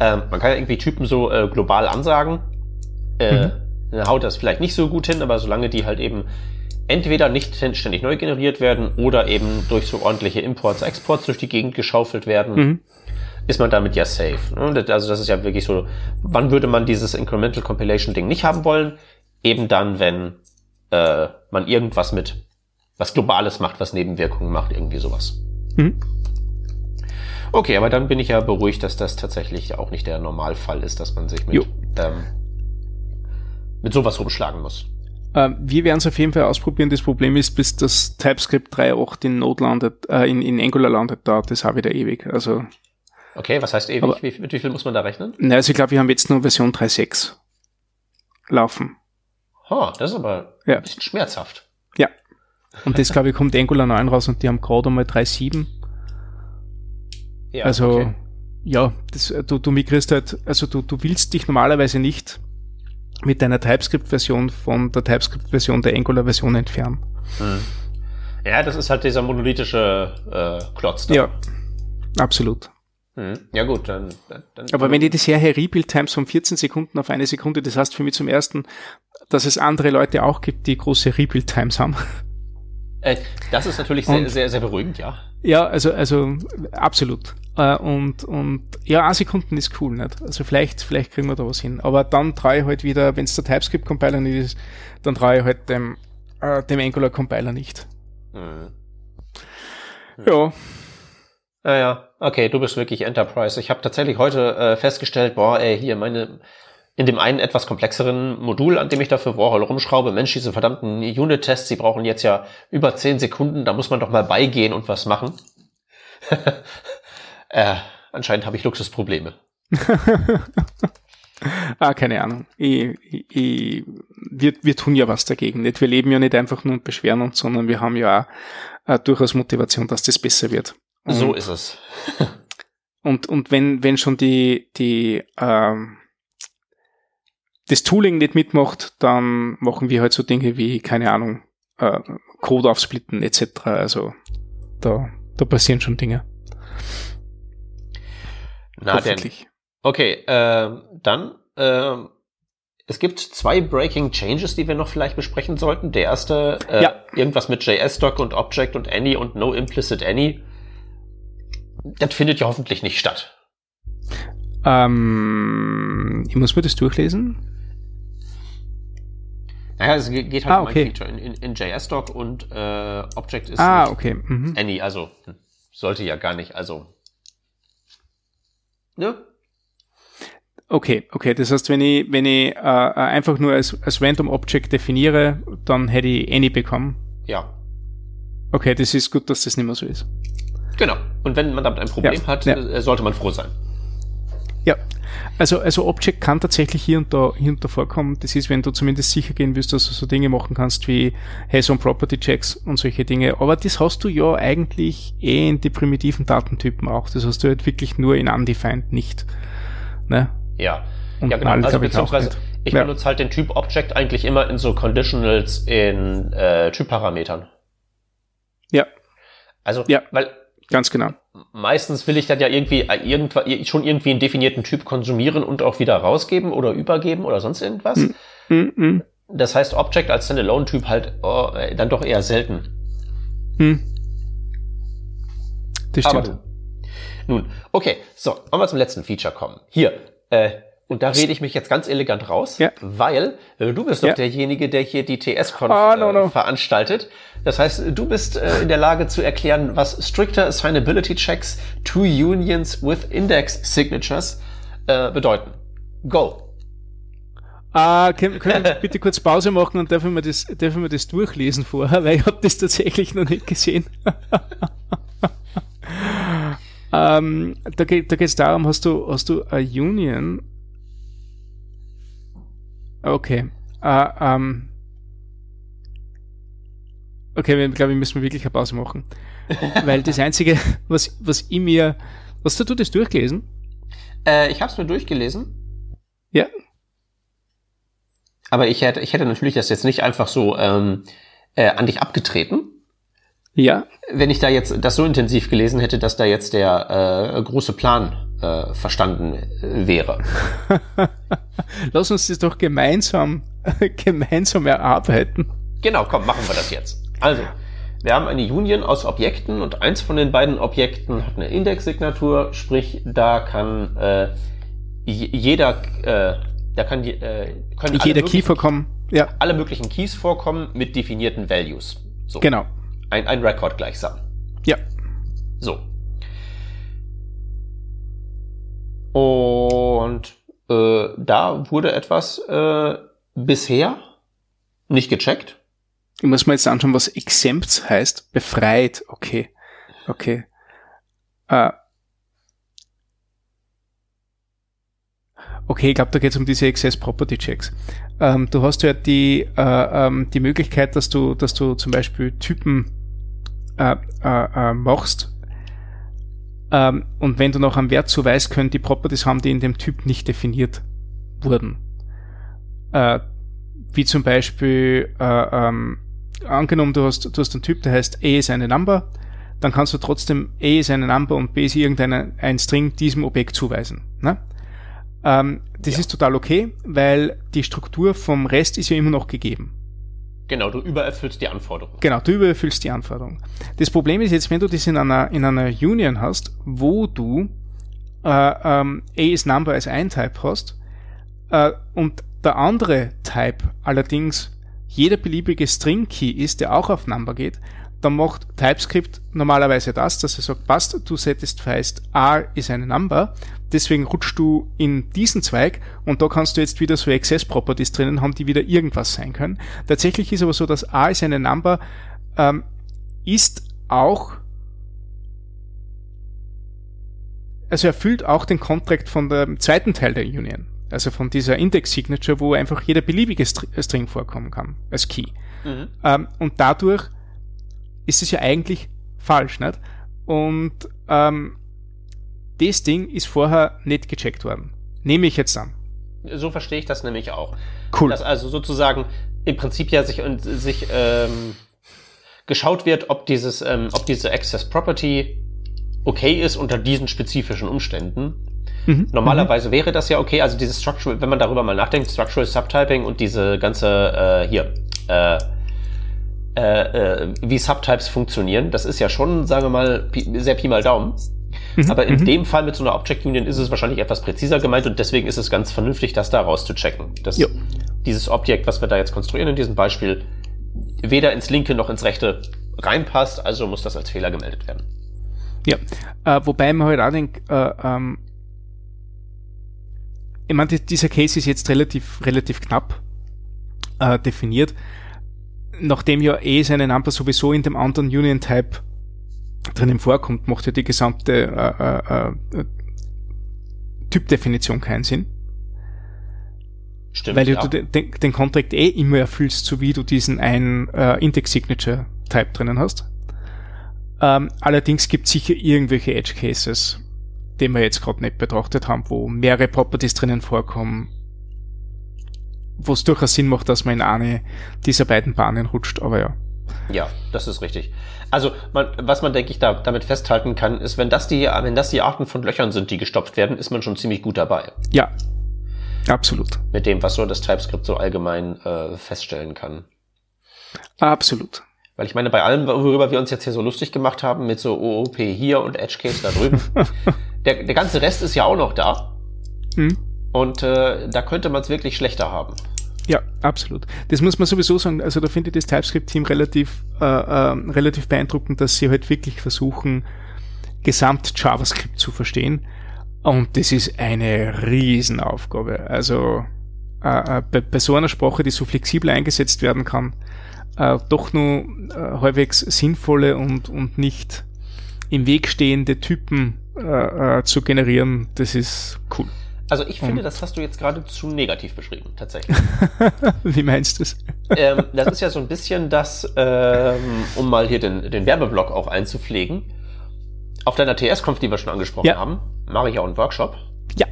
ähm, man kann ja irgendwie Typen so äh, global ansagen. Äh, Mhm. Dann haut das vielleicht nicht so gut hin, aber solange die halt eben entweder nicht ständig neu generiert werden oder eben durch so ordentliche Imports, Exports durch die Gegend geschaufelt werden, Mhm. ist man damit ja safe. Ne? Also das ist ja wirklich so, wann würde man dieses Incremental Compilation Ding nicht haben wollen? Eben dann, wenn äh, man irgendwas mit was Globales macht, was Nebenwirkungen macht, irgendwie sowas. Mhm. Okay, aber dann bin ich ja beruhigt, dass das tatsächlich auch nicht der Normalfall ist, dass man sich mit, Jo. ähm, mit sowas rumschlagen muss. Ähm, wir werden es auf jeden Fall ausprobieren. Das Problem ist, bis das TypeScript 3.8 in Node landet, äh, in, in Angular landet, dauert das auch wieder ewig. Also, Okay, was heißt ewig? Aber- wie, mit wie viel muss man da rechnen? na, also ich glaube, wir haben jetzt nur Version 3.6 laufen. Ha, das ist aber Ja. ein bisschen schmerzhaft. Ja. Und das, glaube ich, kommt Angular 9 raus und die haben gerade einmal 3.7. Ja, also, okay. ja, das, du, du migrierst halt, also du, du willst dich normalerweise nicht mit deiner TypeScript-Version von der TypeScript-Version der Angular-Version entfernen. Hm. Ja, das ist halt dieser monolithische äh, Klotz da. Ja, absolut. Hm. Ja gut, dann, dann, dann Aber wenn ich das herher Rebuild-Times von 14 Sekunden auf eine Sekunde, das heißt für mich zum ersten, dass es andere Leute auch gibt, die große Rebuild-Times haben. Äh, das ist natürlich sehr, Und- sehr, sehr beruhigend, ja. Ja, also, also absolut. Äh, und, und ja, ein Sekunden ist cool, nicht? Also vielleicht, vielleicht kriegen wir da was hin. Aber dann traue ich halt wieder, wenn es der TypeScript-Compiler nicht ist, dann traue ich halt dem, äh, dem Angular-Compiler nicht. Hm. Ja, Ja, ja, okay, du bist wirklich Enterprise. Ich habe tatsächlich heute äh, festgestellt, boah, ey, hier meine in dem einen etwas komplexeren Modul, an dem ich dafür Warhol rumschraube, Mensch, diese verdammten Unit-Tests, die brauchen jetzt ja über 10 Sekunden, da muss man doch mal beigehen und was machen. äh, anscheinend habe ich Luxusprobleme. ah, keine Ahnung. Ich, ich, ich, wir, wir tun ja was dagegen. Nicht? Wir leben ja nicht einfach nur und beschweren uns, sondern wir haben ja auch, äh, durchaus Motivation, dass das besser wird. Und, So ist es. und, und wenn, wenn schon die, die, ähm, das Tooling nicht mitmacht, dann machen wir halt so Dinge wie, keine Ahnung, äh, Code aufsplitten etc. Also da, da passieren schon Dinge. Na denn. Okay, äh, dann, äh, es gibt zwei Breaking Changes, die wir noch vielleicht besprechen sollten. Der erste, äh, Ja. irgendwas mit JS-Doc und Object und Any und No Implicit Any. Das findet ja hoffentlich nicht statt. Ähm, ich muss mir das durchlesen. Naja, es ge- geht halt Ah, um okay. ein Feature in, in, in JS-Doc und äh, Object ist Ah, okay. Mhm. Any, also hm, sollte ja gar nicht, also. Ne? Okay, okay. Das heißt, wenn ich, wenn ich äh, einfach nur als, als Random Object definiere, dann hätte ich any bekommen. Ja. Okay, das ist gut, dass das nicht mehr so ist. Genau. Und wenn man damit ein Problem Ja, hat, ja. äh, sollte man froh sein. Ja. Also, also Object kann tatsächlich hier und da, hier und da vorkommen. Das ist, wenn du zumindest sicher gehen willst, dass du so Dinge machen kannst wie Has-on-Property-Checks und solche Dinge. Aber das hast du ja eigentlich eh in die primitiven Datentypen auch. Das hast du halt wirklich nur in undefined nicht. Ne? Ja. Und ja, genau. Also ich, beziehungsweise nicht. ich Ja. benutze halt den Typ Object eigentlich immer in so Conditionals in äh, Typparametern. Ja, Also, Ja. weil ganz genau. meistens will ich dann ja irgendwie äh, irgendwa, schon irgendwie einen definierten Typ konsumieren und auch wieder rausgeben oder übergeben oder sonst irgendwas. Hm, hm, Das heißt, Object als Standalone-Typ halt oh, äh, dann doch eher selten. hm. Das Aber stimmt. du. Nun, okay, so, wollen wir zum letzten Feature kommen. Hier, äh, und da rede ich mich jetzt ganz elegant raus, Ja. weil äh, du bist doch Ja. derjenige, der hier die TS-Conf Ah, no, no. Äh, veranstaltet. Das heißt, du bist äh, in der Lage zu erklären, was stricter Assignability Checks to Unions with Index Signatures bedeuten. Go. Ah, können, können wir bitte kurz Pause machen und dürfen wir das, dürfen wir das durchlesen vorher, weil ich habe das tatsächlich noch nicht gesehen. ähm, da geht da geht's darum, hast du, hast du a Union? Okay. Äh, ähm, okay, wir- glaube ich, müssen wir wirklich eine Pause machen. weil das Einzige, was, was ich mir... Hast du das durchgelesen? Äh, ich habe es mir durchgelesen, Ja. aber ich hätte, ich hätte natürlich das jetzt nicht einfach so ähm, äh, an dich abgetreten. Ja. wenn ich da jetzt das so intensiv gelesen hätte, dass da jetzt der äh, große Plan äh, verstanden wäre. Lass uns das doch gemeinsam, gemeinsam erarbeiten. Genau, komm, machen wir das jetzt. Also, wir haben eine Union aus Objekten und eins von den beiden Objekten hat eine Indexsignatur, sprich, da kann äh, jeder, äh, da kann äh, können alle Jeder Key möglichen, vorkommen. Ja, alle möglichen Keys vorkommen mit definierten Values. So, genau. ein, ein Record gleichsam. Ja. So. Und äh, da wurde etwas äh, bisher nicht gecheckt. Ich muss mir jetzt anschauen, was exempt heißt. Befreit. Okay. Okay. Äh. Okay, ich glaube, da geht es um diese Access Property Checks. Ähm, du hast ja die, äh, ähm, die Möglichkeit, dass du, dass du zum Beispiel Typen äh, äh, äh, machst. Ähm, und wenn du noch einen Wert zuweist, können die Properties haben, die in dem Typ nicht definiert wurden. Äh, wie zum Beispiel, äh, ähm, angenommen, du hast, du hast einen Typ, der heißt A ist eine Number, dann kannst du trotzdem A ist eine Number und B ist irgendein ein String diesem Objekt zuweisen. Ne? Ähm, das Ja. ist total okay, weil die Struktur vom Rest ist ja immer noch gegeben. Genau, du übererfüllst die Anforderungen. Genau, du übererfüllst die Anforderung. Das Problem ist jetzt, wenn du das in einer, in einer Union hast, wo du äh, ähm, A is Number als ein Type hast äh, und der andere Type allerdings jeder beliebige String Key ist, der auch auf Number geht, dann macht TypeScript normalerweise das, dass er sagt, passt, du satisfiest A ist eine Number, deswegen rutschst du in diesen Zweig und da kannst du jetzt wieder so Access Properties drinnen haben, die wieder irgendwas sein können. Tatsächlich ist aber so, dass A ist eine Number, ähm, ist auch also erfüllt auch den Contract von dem zweiten Teil der Union. Also von dieser Index Signature, wo einfach jeder beliebige Str- String vorkommen kann als Key. Mhm. Ähm, und dadurch ist es ja eigentlich falsch, nicht? Und ähm, das Ding ist vorher nicht gecheckt worden. Nehme ich jetzt an. So verstehe ich das nämlich auch. Cool. Dass also sozusagen im Prinzip ja sich, und sich ähm, geschaut wird, ob dieses, ähm, ob diese Access Property okay ist unter diesen spezifischen Umständen. Mhm. Normalerweise wäre das ja okay, also dieses Structural, wenn man darüber mal nachdenkt, Structural Subtyping und diese ganze, äh, hier, äh, äh, äh, wie Subtypes funktionieren, das ist ja schon, sagen wir mal, sehr Pi mal Daumen. Mhm. Aber in Mhm. dem Fall mit so einer Object Union ist es wahrscheinlich etwas präziser gemeint und deswegen ist es ganz vernünftig, das da rauszuchecken. Dass Jo. dieses Objekt, was wir da jetzt konstruieren in diesem Beispiel, weder ins linke noch ins rechte reinpasst, also muss das als Fehler gemeldet werden. Ja, äh, wobei man halt auch denkt, äh, ähm, ich meine, dieser Case ist jetzt relativ, relativ knapp äh, definiert, nachdem ja eh seine Number sowieso in dem anderen Union Type drinnen vorkommt, macht ja die gesamte äh, äh, äh Typdefinition keinen Sinn. Stimmt, Weil ja. du den, den Contract eh immer erfüllst, so wie du diesen einen äh, Index Signature Type drinnen hast. Ähm, allerdings gibt es sicher irgendwelche Edge Cases, die wir jetzt gerade nicht betrachtet haben, wo mehrere Properties drinnen vorkommen, wo es durchaus Sinn macht, dass man in eine dieser beiden Bahnen rutscht, aber ja. Ja, das ist richtig. Also, man, was man, denke ich, da, damit festhalten kann, ist, wenn das, die, wenn das die Arten von Löchern sind, die gestopft werden, ist man schon ziemlich gut dabei. Ja, absolut. Mit dem, was so das TypeScript so allgemein äh, feststellen kann. Absolut. Weil ich meine, bei allem, worüber wir uns jetzt hier so lustig gemacht haben, mit so OOP hier und Edge Case da drüben, der, der ganze Rest ist ja auch noch da. Hm. Und äh, da könnte man es wirklich schlechter haben. Ja, absolut. Das muss man sowieso sagen. Also da finde ich das TypeScript-Team relativ, äh, äh, relativ beeindruckend, dass sie halt wirklich versuchen, gesamt JavaScript zu verstehen. Und das ist eine Riesenaufgabe. Also äh, äh bei, bei so einer Sprache, die so flexibel eingesetzt werden kann, äh, doch nur äh, halbwegs sinnvolle und, und nicht im Weg stehende Typen zu generieren, das ist cool. Also ich finde, das hast du jetzt gerade zu negativ beschrieben, tatsächlich. Wie meinst du es? Ähm, das ist ja so ein bisschen das, ähm, um mal hier den, den Werbeblock auch einzupflegen. Auf deiner TS-Conf, die wir schon angesprochen ja. haben, mache ich auch einen Workshop. Ja.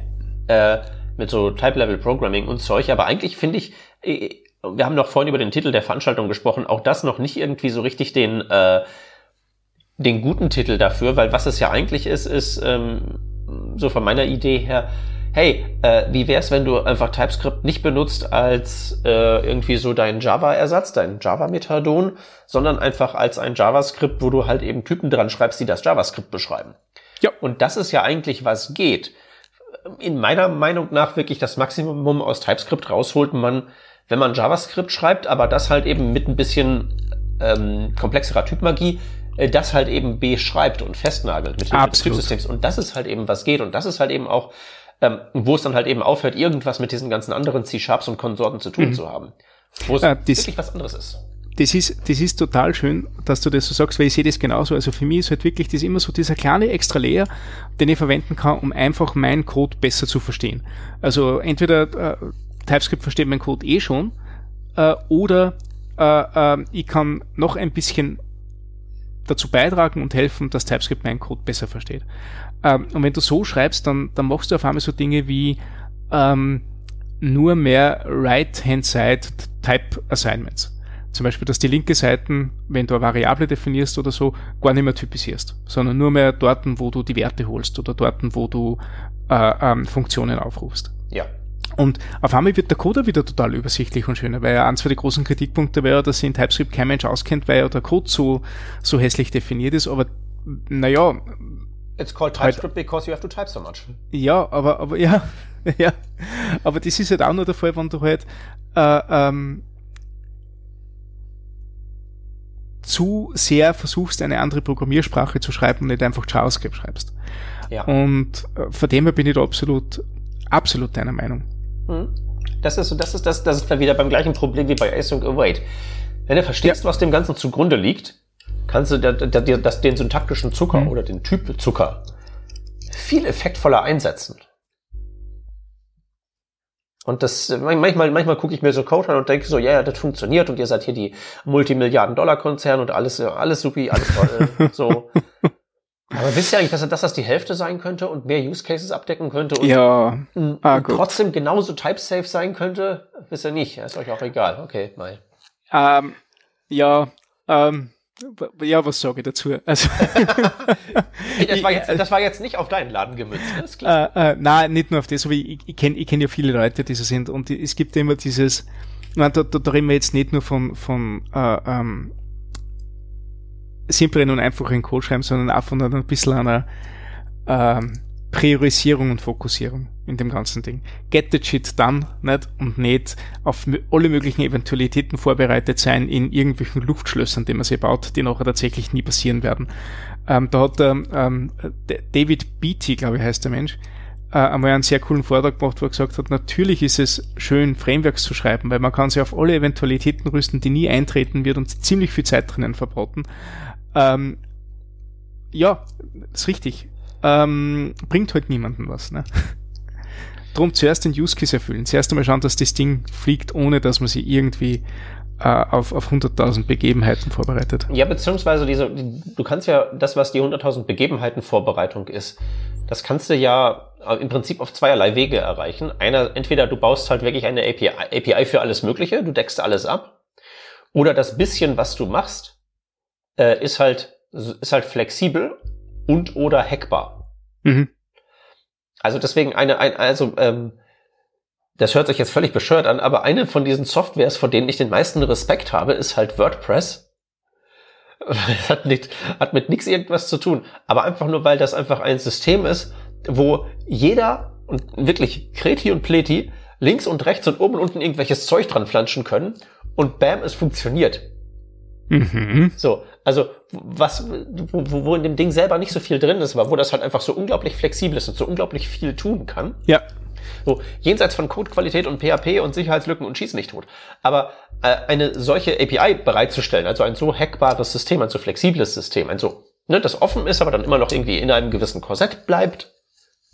Äh, mit so Type-Level-Programming und Zeug. Aber eigentlich finde ich, äh, wir haben noch vorhin über den Titel der Veranstaltung gesprochen, auch das noch nicht irgendwie so richtig den, äh, den guten Titel dafür, weil was es ja eigentlich ist, ist, ähm, so von meiner Idee her, hey, äh, wie wär's, wenn du einfach TypeScript nicht benutzt als äh, irgendwie so dein Java-Ersatz, dein Java-Methadon, sondern einfach als ein JavaScript, wo du halt eben Typen dran schreibst, die das JavaScript beschreiben. Ja. Und das ist ja eigentlich, was geht. In meiner Meinung nach wirklich das Maximum aus TypeScript rausholt man, wenn man JavaScript schreibt, aber das halt eben mit ein bisschen ähm, komplexerer Typmagie, äh, das halt eben beschreibt und festnagelt mit dem Betriebssystems. Und das ist halt eben, was geht. Und das ist halt eben auch ähm, wo es dann halt eben aufhört, irgendwas mit diesen ganzen anderen C-Sharps und Konsorten zu tun mhm. zu haben. Wo es das, wirklich was anderes ist. Das ist, das ist total schön, dass du das so sagst, weil ich sehe das genauso. Also für mich ist halt wirklich das immer so dieser kleine extra Layer, den ich verwenden kann, um einfach meinen Code besser zu verstehen. Also entweder äh, TypeScript versteht mein Code eh schon, äh, oder äh, äh, ich kann noch ein bisschen dazu beitragen und helfen, dass TypeScript meinen Code besser versteht. Ähm, und wenn du so schreibst, dann, dann machst du auf einmal so Dinge wie ähm, nur mehr Right-Hand-Side Type Assignments. Zum Beispiel, dass die linke Seiten, wenn du eine Variable definierst oder so, gar nicht mehr typisierst, sondern nur mehr dort, wo du die Werte holst oder dort, wo du äh, ähm, Funktionen aufrufst. Ja. Und auf einmal wird der Code wieder total übersichtlich und schöner, weil ja eins den großen Kritikpunkte wäre, dass in TypeScript kein Mensch auskennt, weil ja der Code so, so hässlich definiert ist, aber naja, It's called TypeScript halt, because you have to type so much. Ja, aber, aber ja, ja. Aber das ist halt auch nur der Fall, wenn du halt äh, ähm, zu sehr versuchst, eine andere Programmiersprache zu schreiben und nicht einfach JavaScript schreibst. Ja. Und äh, von dem her bin ich da absolut, absolut deiner Meinung. Hm. Das ist, das ist, das, das ist wieder beim gleichen Problem wie bei Async Await. Wenn du verstehst, ja. was dem Ganzen zugrunde liegt, kannst du da, da, das, den syntaktischen Zucker mhm. oder den Typ Zucker viel effektvoller einsetzen. Und das, manchmal, manchmal gucke ich mir so Code an und denke so, ja, ja, das funktioniert und ihr seid hier die Multimilliarden-Dollar-Konzern und alles, alles supi, alles toll, so. Aber wisst ihr eigentlich, dass, dass das die Hälfte sein könnte und mehr Use Cases abdecken könnte und, ja. ah, trotzdem genauso type-safe sein könnte? Wisst ihr nicht, ist euch auch egal. Okay, mal. Ähm, ja, ähm, ja, was sage ich dazu? Also das, war jetzt, das war jetzt nicht auf deinen Laden gemützt, ne? ist klar. Äh, äh, nein, nicht nur auf das, aber ich, ich kenne ich kenn ja viele Leute, die so sind und es gibt immer dieses, nein, da, da, da reden wir jetzt nicht nur von, von äh, ähm, simpleren und einfachen Code schreiben, sondern auch von ein bisschen einer ähm, Priorisierung und Fokussierung in dem ganzen Ding. Get the shit done, nicht? Und nicht auf alle möglichen Eventualitäten vorbereitet sein in irgendwelchen Luftschlössern, die man sich baut, die nachher tatsächlich nie passieren werden. Ähm, da hat ähm, David Beatty, glaube ich, heißt der Mensch, äh, einmal einen sehr coolen Vortrag gemacht, wo er gesagt hat, natürlich ist es schön, Frameworks zu schreiben, weil man kann sich auf alle Eventualitäten rüsten, die nie eintreten wird und ziemlich viel Zeit drinnen verbraten. Ähm, ja, ist richtig. Ähm, bringt halt niemanden was. Ne? Drum zuerst den Use Case erfüllen. Zuerst einmal schauen, dass das Ding fliegt, ohne dass man sie irgendwie äh, auf, auf 100.000 Begebenheiten vorbereitet. Ja, beziehungsweise diese, du kannst ja das, was die 100.000 Begebenheiten Vorbereitung ist, das kannst du ja im Prinzip auf zweierlei Wege erreichen. Einer, entweder du baust halt wirklich eine API, API für alles Mögliche, du deckst alles ab, oder das bisschen, was du machst, äh, ist halt ist halt flexibel und oder hackbar. Mhm. Also deswegen eine, ein, also ähm, das hört sich jetzt völlig bescheuert an, aber eine von diesen Softwares, vor denen ich den meisten Respekt habe, ist halt WordPress. Das hat, nicht, hat mit nichts irgendwas zu tun, aber einfach nur, weil das einfach ein System ist, wo jeder und wirklich Kreti und Pleti links und rechts und oben und unten irgendwelches Zeug dran flanschen können und bam, es funktioniert. Mhm. So, also was, wo, wo in dem Ding selber nicht so viel drin ist, aber wo das halt einfach so unglaublich flexibel ist und so unglaublich viel tun kann. Ja. So, jenseits von Codequalität und PHP und Sicherheitslücken und Schieß nicht tot. Aber äh, eine solche API bereitzustellen, also ein so hackbares System, ein so flexibles System, ein so, ne, das offen ist, aber dann immer noch irgendwie in einem gewissen Korsett bleibt,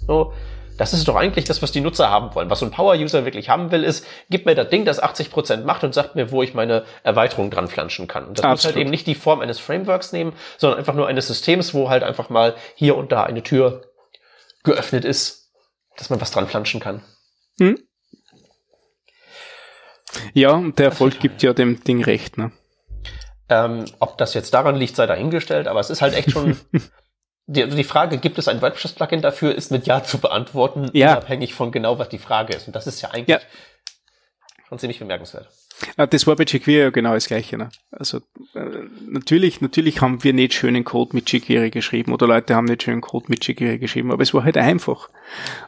so, das ist doch eigentlich das, was die Nutzer haben wollen. Was so ein Power-User wirklich haben will, ist, gib mir das Ding, das 80% macht und sagt mir, wo ich meine Erweiterung dran flanschen kann. Und das Absolut. muss halt eben nicht die Form eines Frameworks nehmen, sondern einfach nur eines Systems, wo halt einfach mal hier und da eine Tür geöffnet ist, dass man was dran flanschen kann. Hm? Ja, und der Erfolg gibt ja dem Ding recht, ne? Ähm, ob das jetzt daran liegt, sei dahingestellt, aber es ist halt echt schon die, also die Frage, gibt es ein WordPress-Plugin dafür, ist mit Ja zu beantworten, ja. unabhängig von genau, was die Frage ist. Und das ist ja eigentlich ja. schon ziemlich bemerkenswert. Das war bei jQuery ja genau das Gleiche. Ne? Also äh, natürlich, natürlich haben wir nicht schönen Code mit jQuery geschrieben oder Leute haben nicht schönen Code mit jQuery geschrieben, aber es war halt einfach.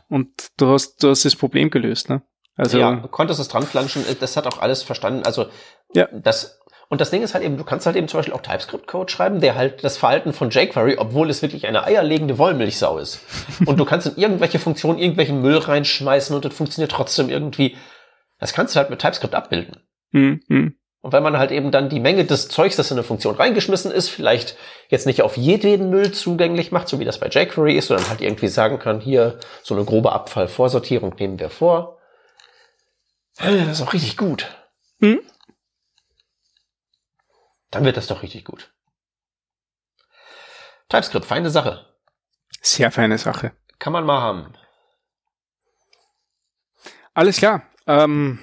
Und du hast, du hast das Problem gelöst. Ne? Also ja, du konntest es dran flanschen, das hat auch alles verstanden. Also ja. das und das Ding ist halt eben, du kannst halt eben zum Beispiel auch TypeScript-Code schreiben, der halt das Verhalten von jQuery, obwohl es wirklich eine eierlegende Wollmilchsau ist. Und du kannst in irgendwelche Funktionen irgendwelchen Müll reinschmeißen und das funktioniert trotzdem irgendwie. Das kannst du halt mit TypeScript abbilden. Mhm. Und wenn man halt eben dann die Menge des Zeugs, das in eine Funktion reingeschmissen ist, vielleicht jetzt nicht auf jeden Müll zugänglich macht, so wie das bei jQuery ist, sondern halt irgendwie sagen kann, hier so eine grobe Abfallvorsortierung nehmen wir vor. Das ist auch richtig gut. Mhm. Dann wird das doch richtig gut. TypeScript, feine Sache. Sehr feine Sache. Kann man mal haben. Alles klar. Ähm,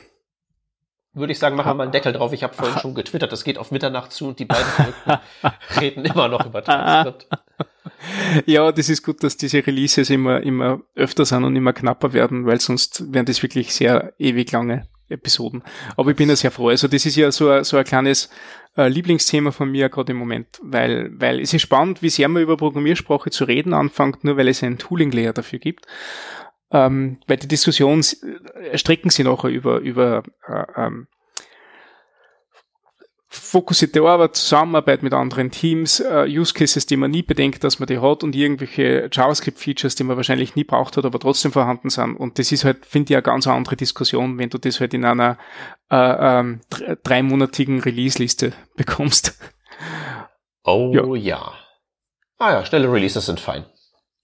Würde ich sagen, machen wir mal einen Deckel drauf. Ich habe vorhin schon getwittert, das geht auf Mitternacht zu und die beiden reden immer noch über TypeScript. Ja, das ist gut, dass diese Releases immer, immer öfter sind und immer knapper werden, weil sonst wären das wirklich sehr ewig lange Episoden. Aber ich bin ja sehr froh. Also das ist ja so, so ein kleines äh, Lieblingsthema von mir gerade im Moment, weil, weil es ist spannend, wie sehr man über Programmiersprache zu reden anfängt, nur weil es einen Tooling-Layer dafür gibt. Ähm, weil die Diskussion strecken sie nachher über, über äh, ähm, fokussierte Arbeit, Zusammenarbeit mit anderen Teams, uh, Use Cases, die man nie bedenkt, dass man die hat und irgendwelche JavaScript-Features, die man wahrscheinlich nie braucht hat, aber trotzdem vorhanden sind. Und das ist halt, finde ich, eine ganz andere Diskussion, wenn du das halt in einer äh, ähm, dreimonatigen Release-Liste bekommst. Oh ja. ja. Ah ja, schnelle Releases sind fein.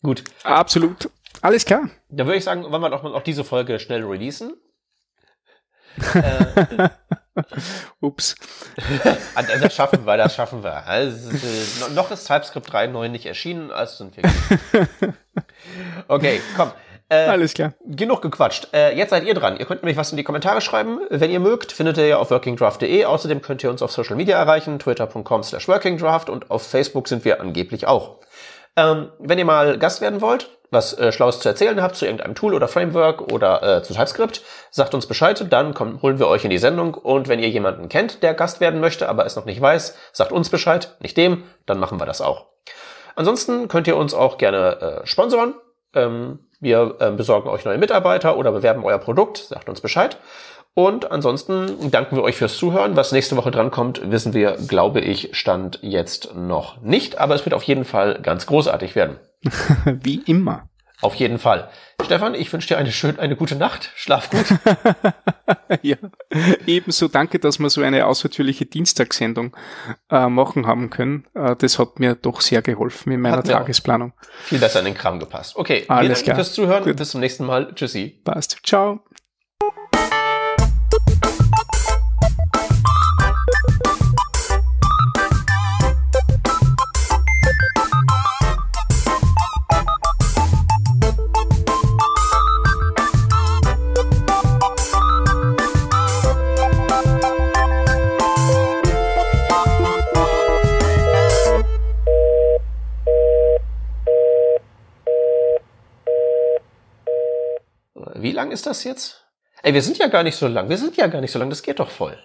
Gut. Absolut. Alles klar. Da würde ich sagen, wollen wir doch mal auch diese Folge schnell releasen. äh, Ups. Das schaffen wir, das schaffen wir. Also, noch ist TypeScript 3.9 nicht erschienen, also sind wir. Okay, komm. Äh, Alles klar. Genug gequatscht. Äh, jetzt seid ihr dran. Ihr könnt nämlich was in die Kommentare schreiben. Wenn ihr mögt, findet ihr ja auf workingdraft.de. Außerdem könnt ihr uns auf Social Media erreichen, twitter.com slash workingdraft und auf Facebook sind wir angeblich auch. Ähm, wenn ihr mal Gast werden wollt, was äh, Schlaues zu erzählen habt zu irgendeinem Tool oder Framework oder äh, zu TypeScript, sagt uns Bescheid, dann kommen, holen wir euch in die Sendung und wenn ihr jemanden kennt, der Gast werden möchte, aber es noch nicht weiß, sagt uns Bescheid, nicht dem, dann machen wir das auch. Ansonsten könnt ihr uns auch gerne äh, sponsoren. Ähm, wir äh, besorgen euch neue Mitarbeiter oder bewerben euer Produkt, sagt uns Bescheid. Und ansonsten danken wir euch fürs Zuhören. Was nächste Woche drankommt, wissen wir, glaube ich, stand jetzt noch nicht. Aber es wird auf jeden Fall ganz großartig werden. Wie immer. Auf jeden Fall. Stefan, ich wünsche dir eine schön, eine gute Nacht. Schlaf gut. ja, ebenso. Danke, dass wir so eine außertürliche Dienstagssendung äh, machen haben können. Äh, das hat mir doch sehr geholfen in meiner Tagesplanung. Auch. Viel besser in den Kram gepasst. Okay, Alles klar. fürs Zuhören. Gut. Bis zum nächsten Mal. Tschüssi. Passt. Ciao. Lang ist das jetzt? Ey, wir sind ja gar nicht so lang. Wir sind ja gar nicht so lang. Das geht doch voll.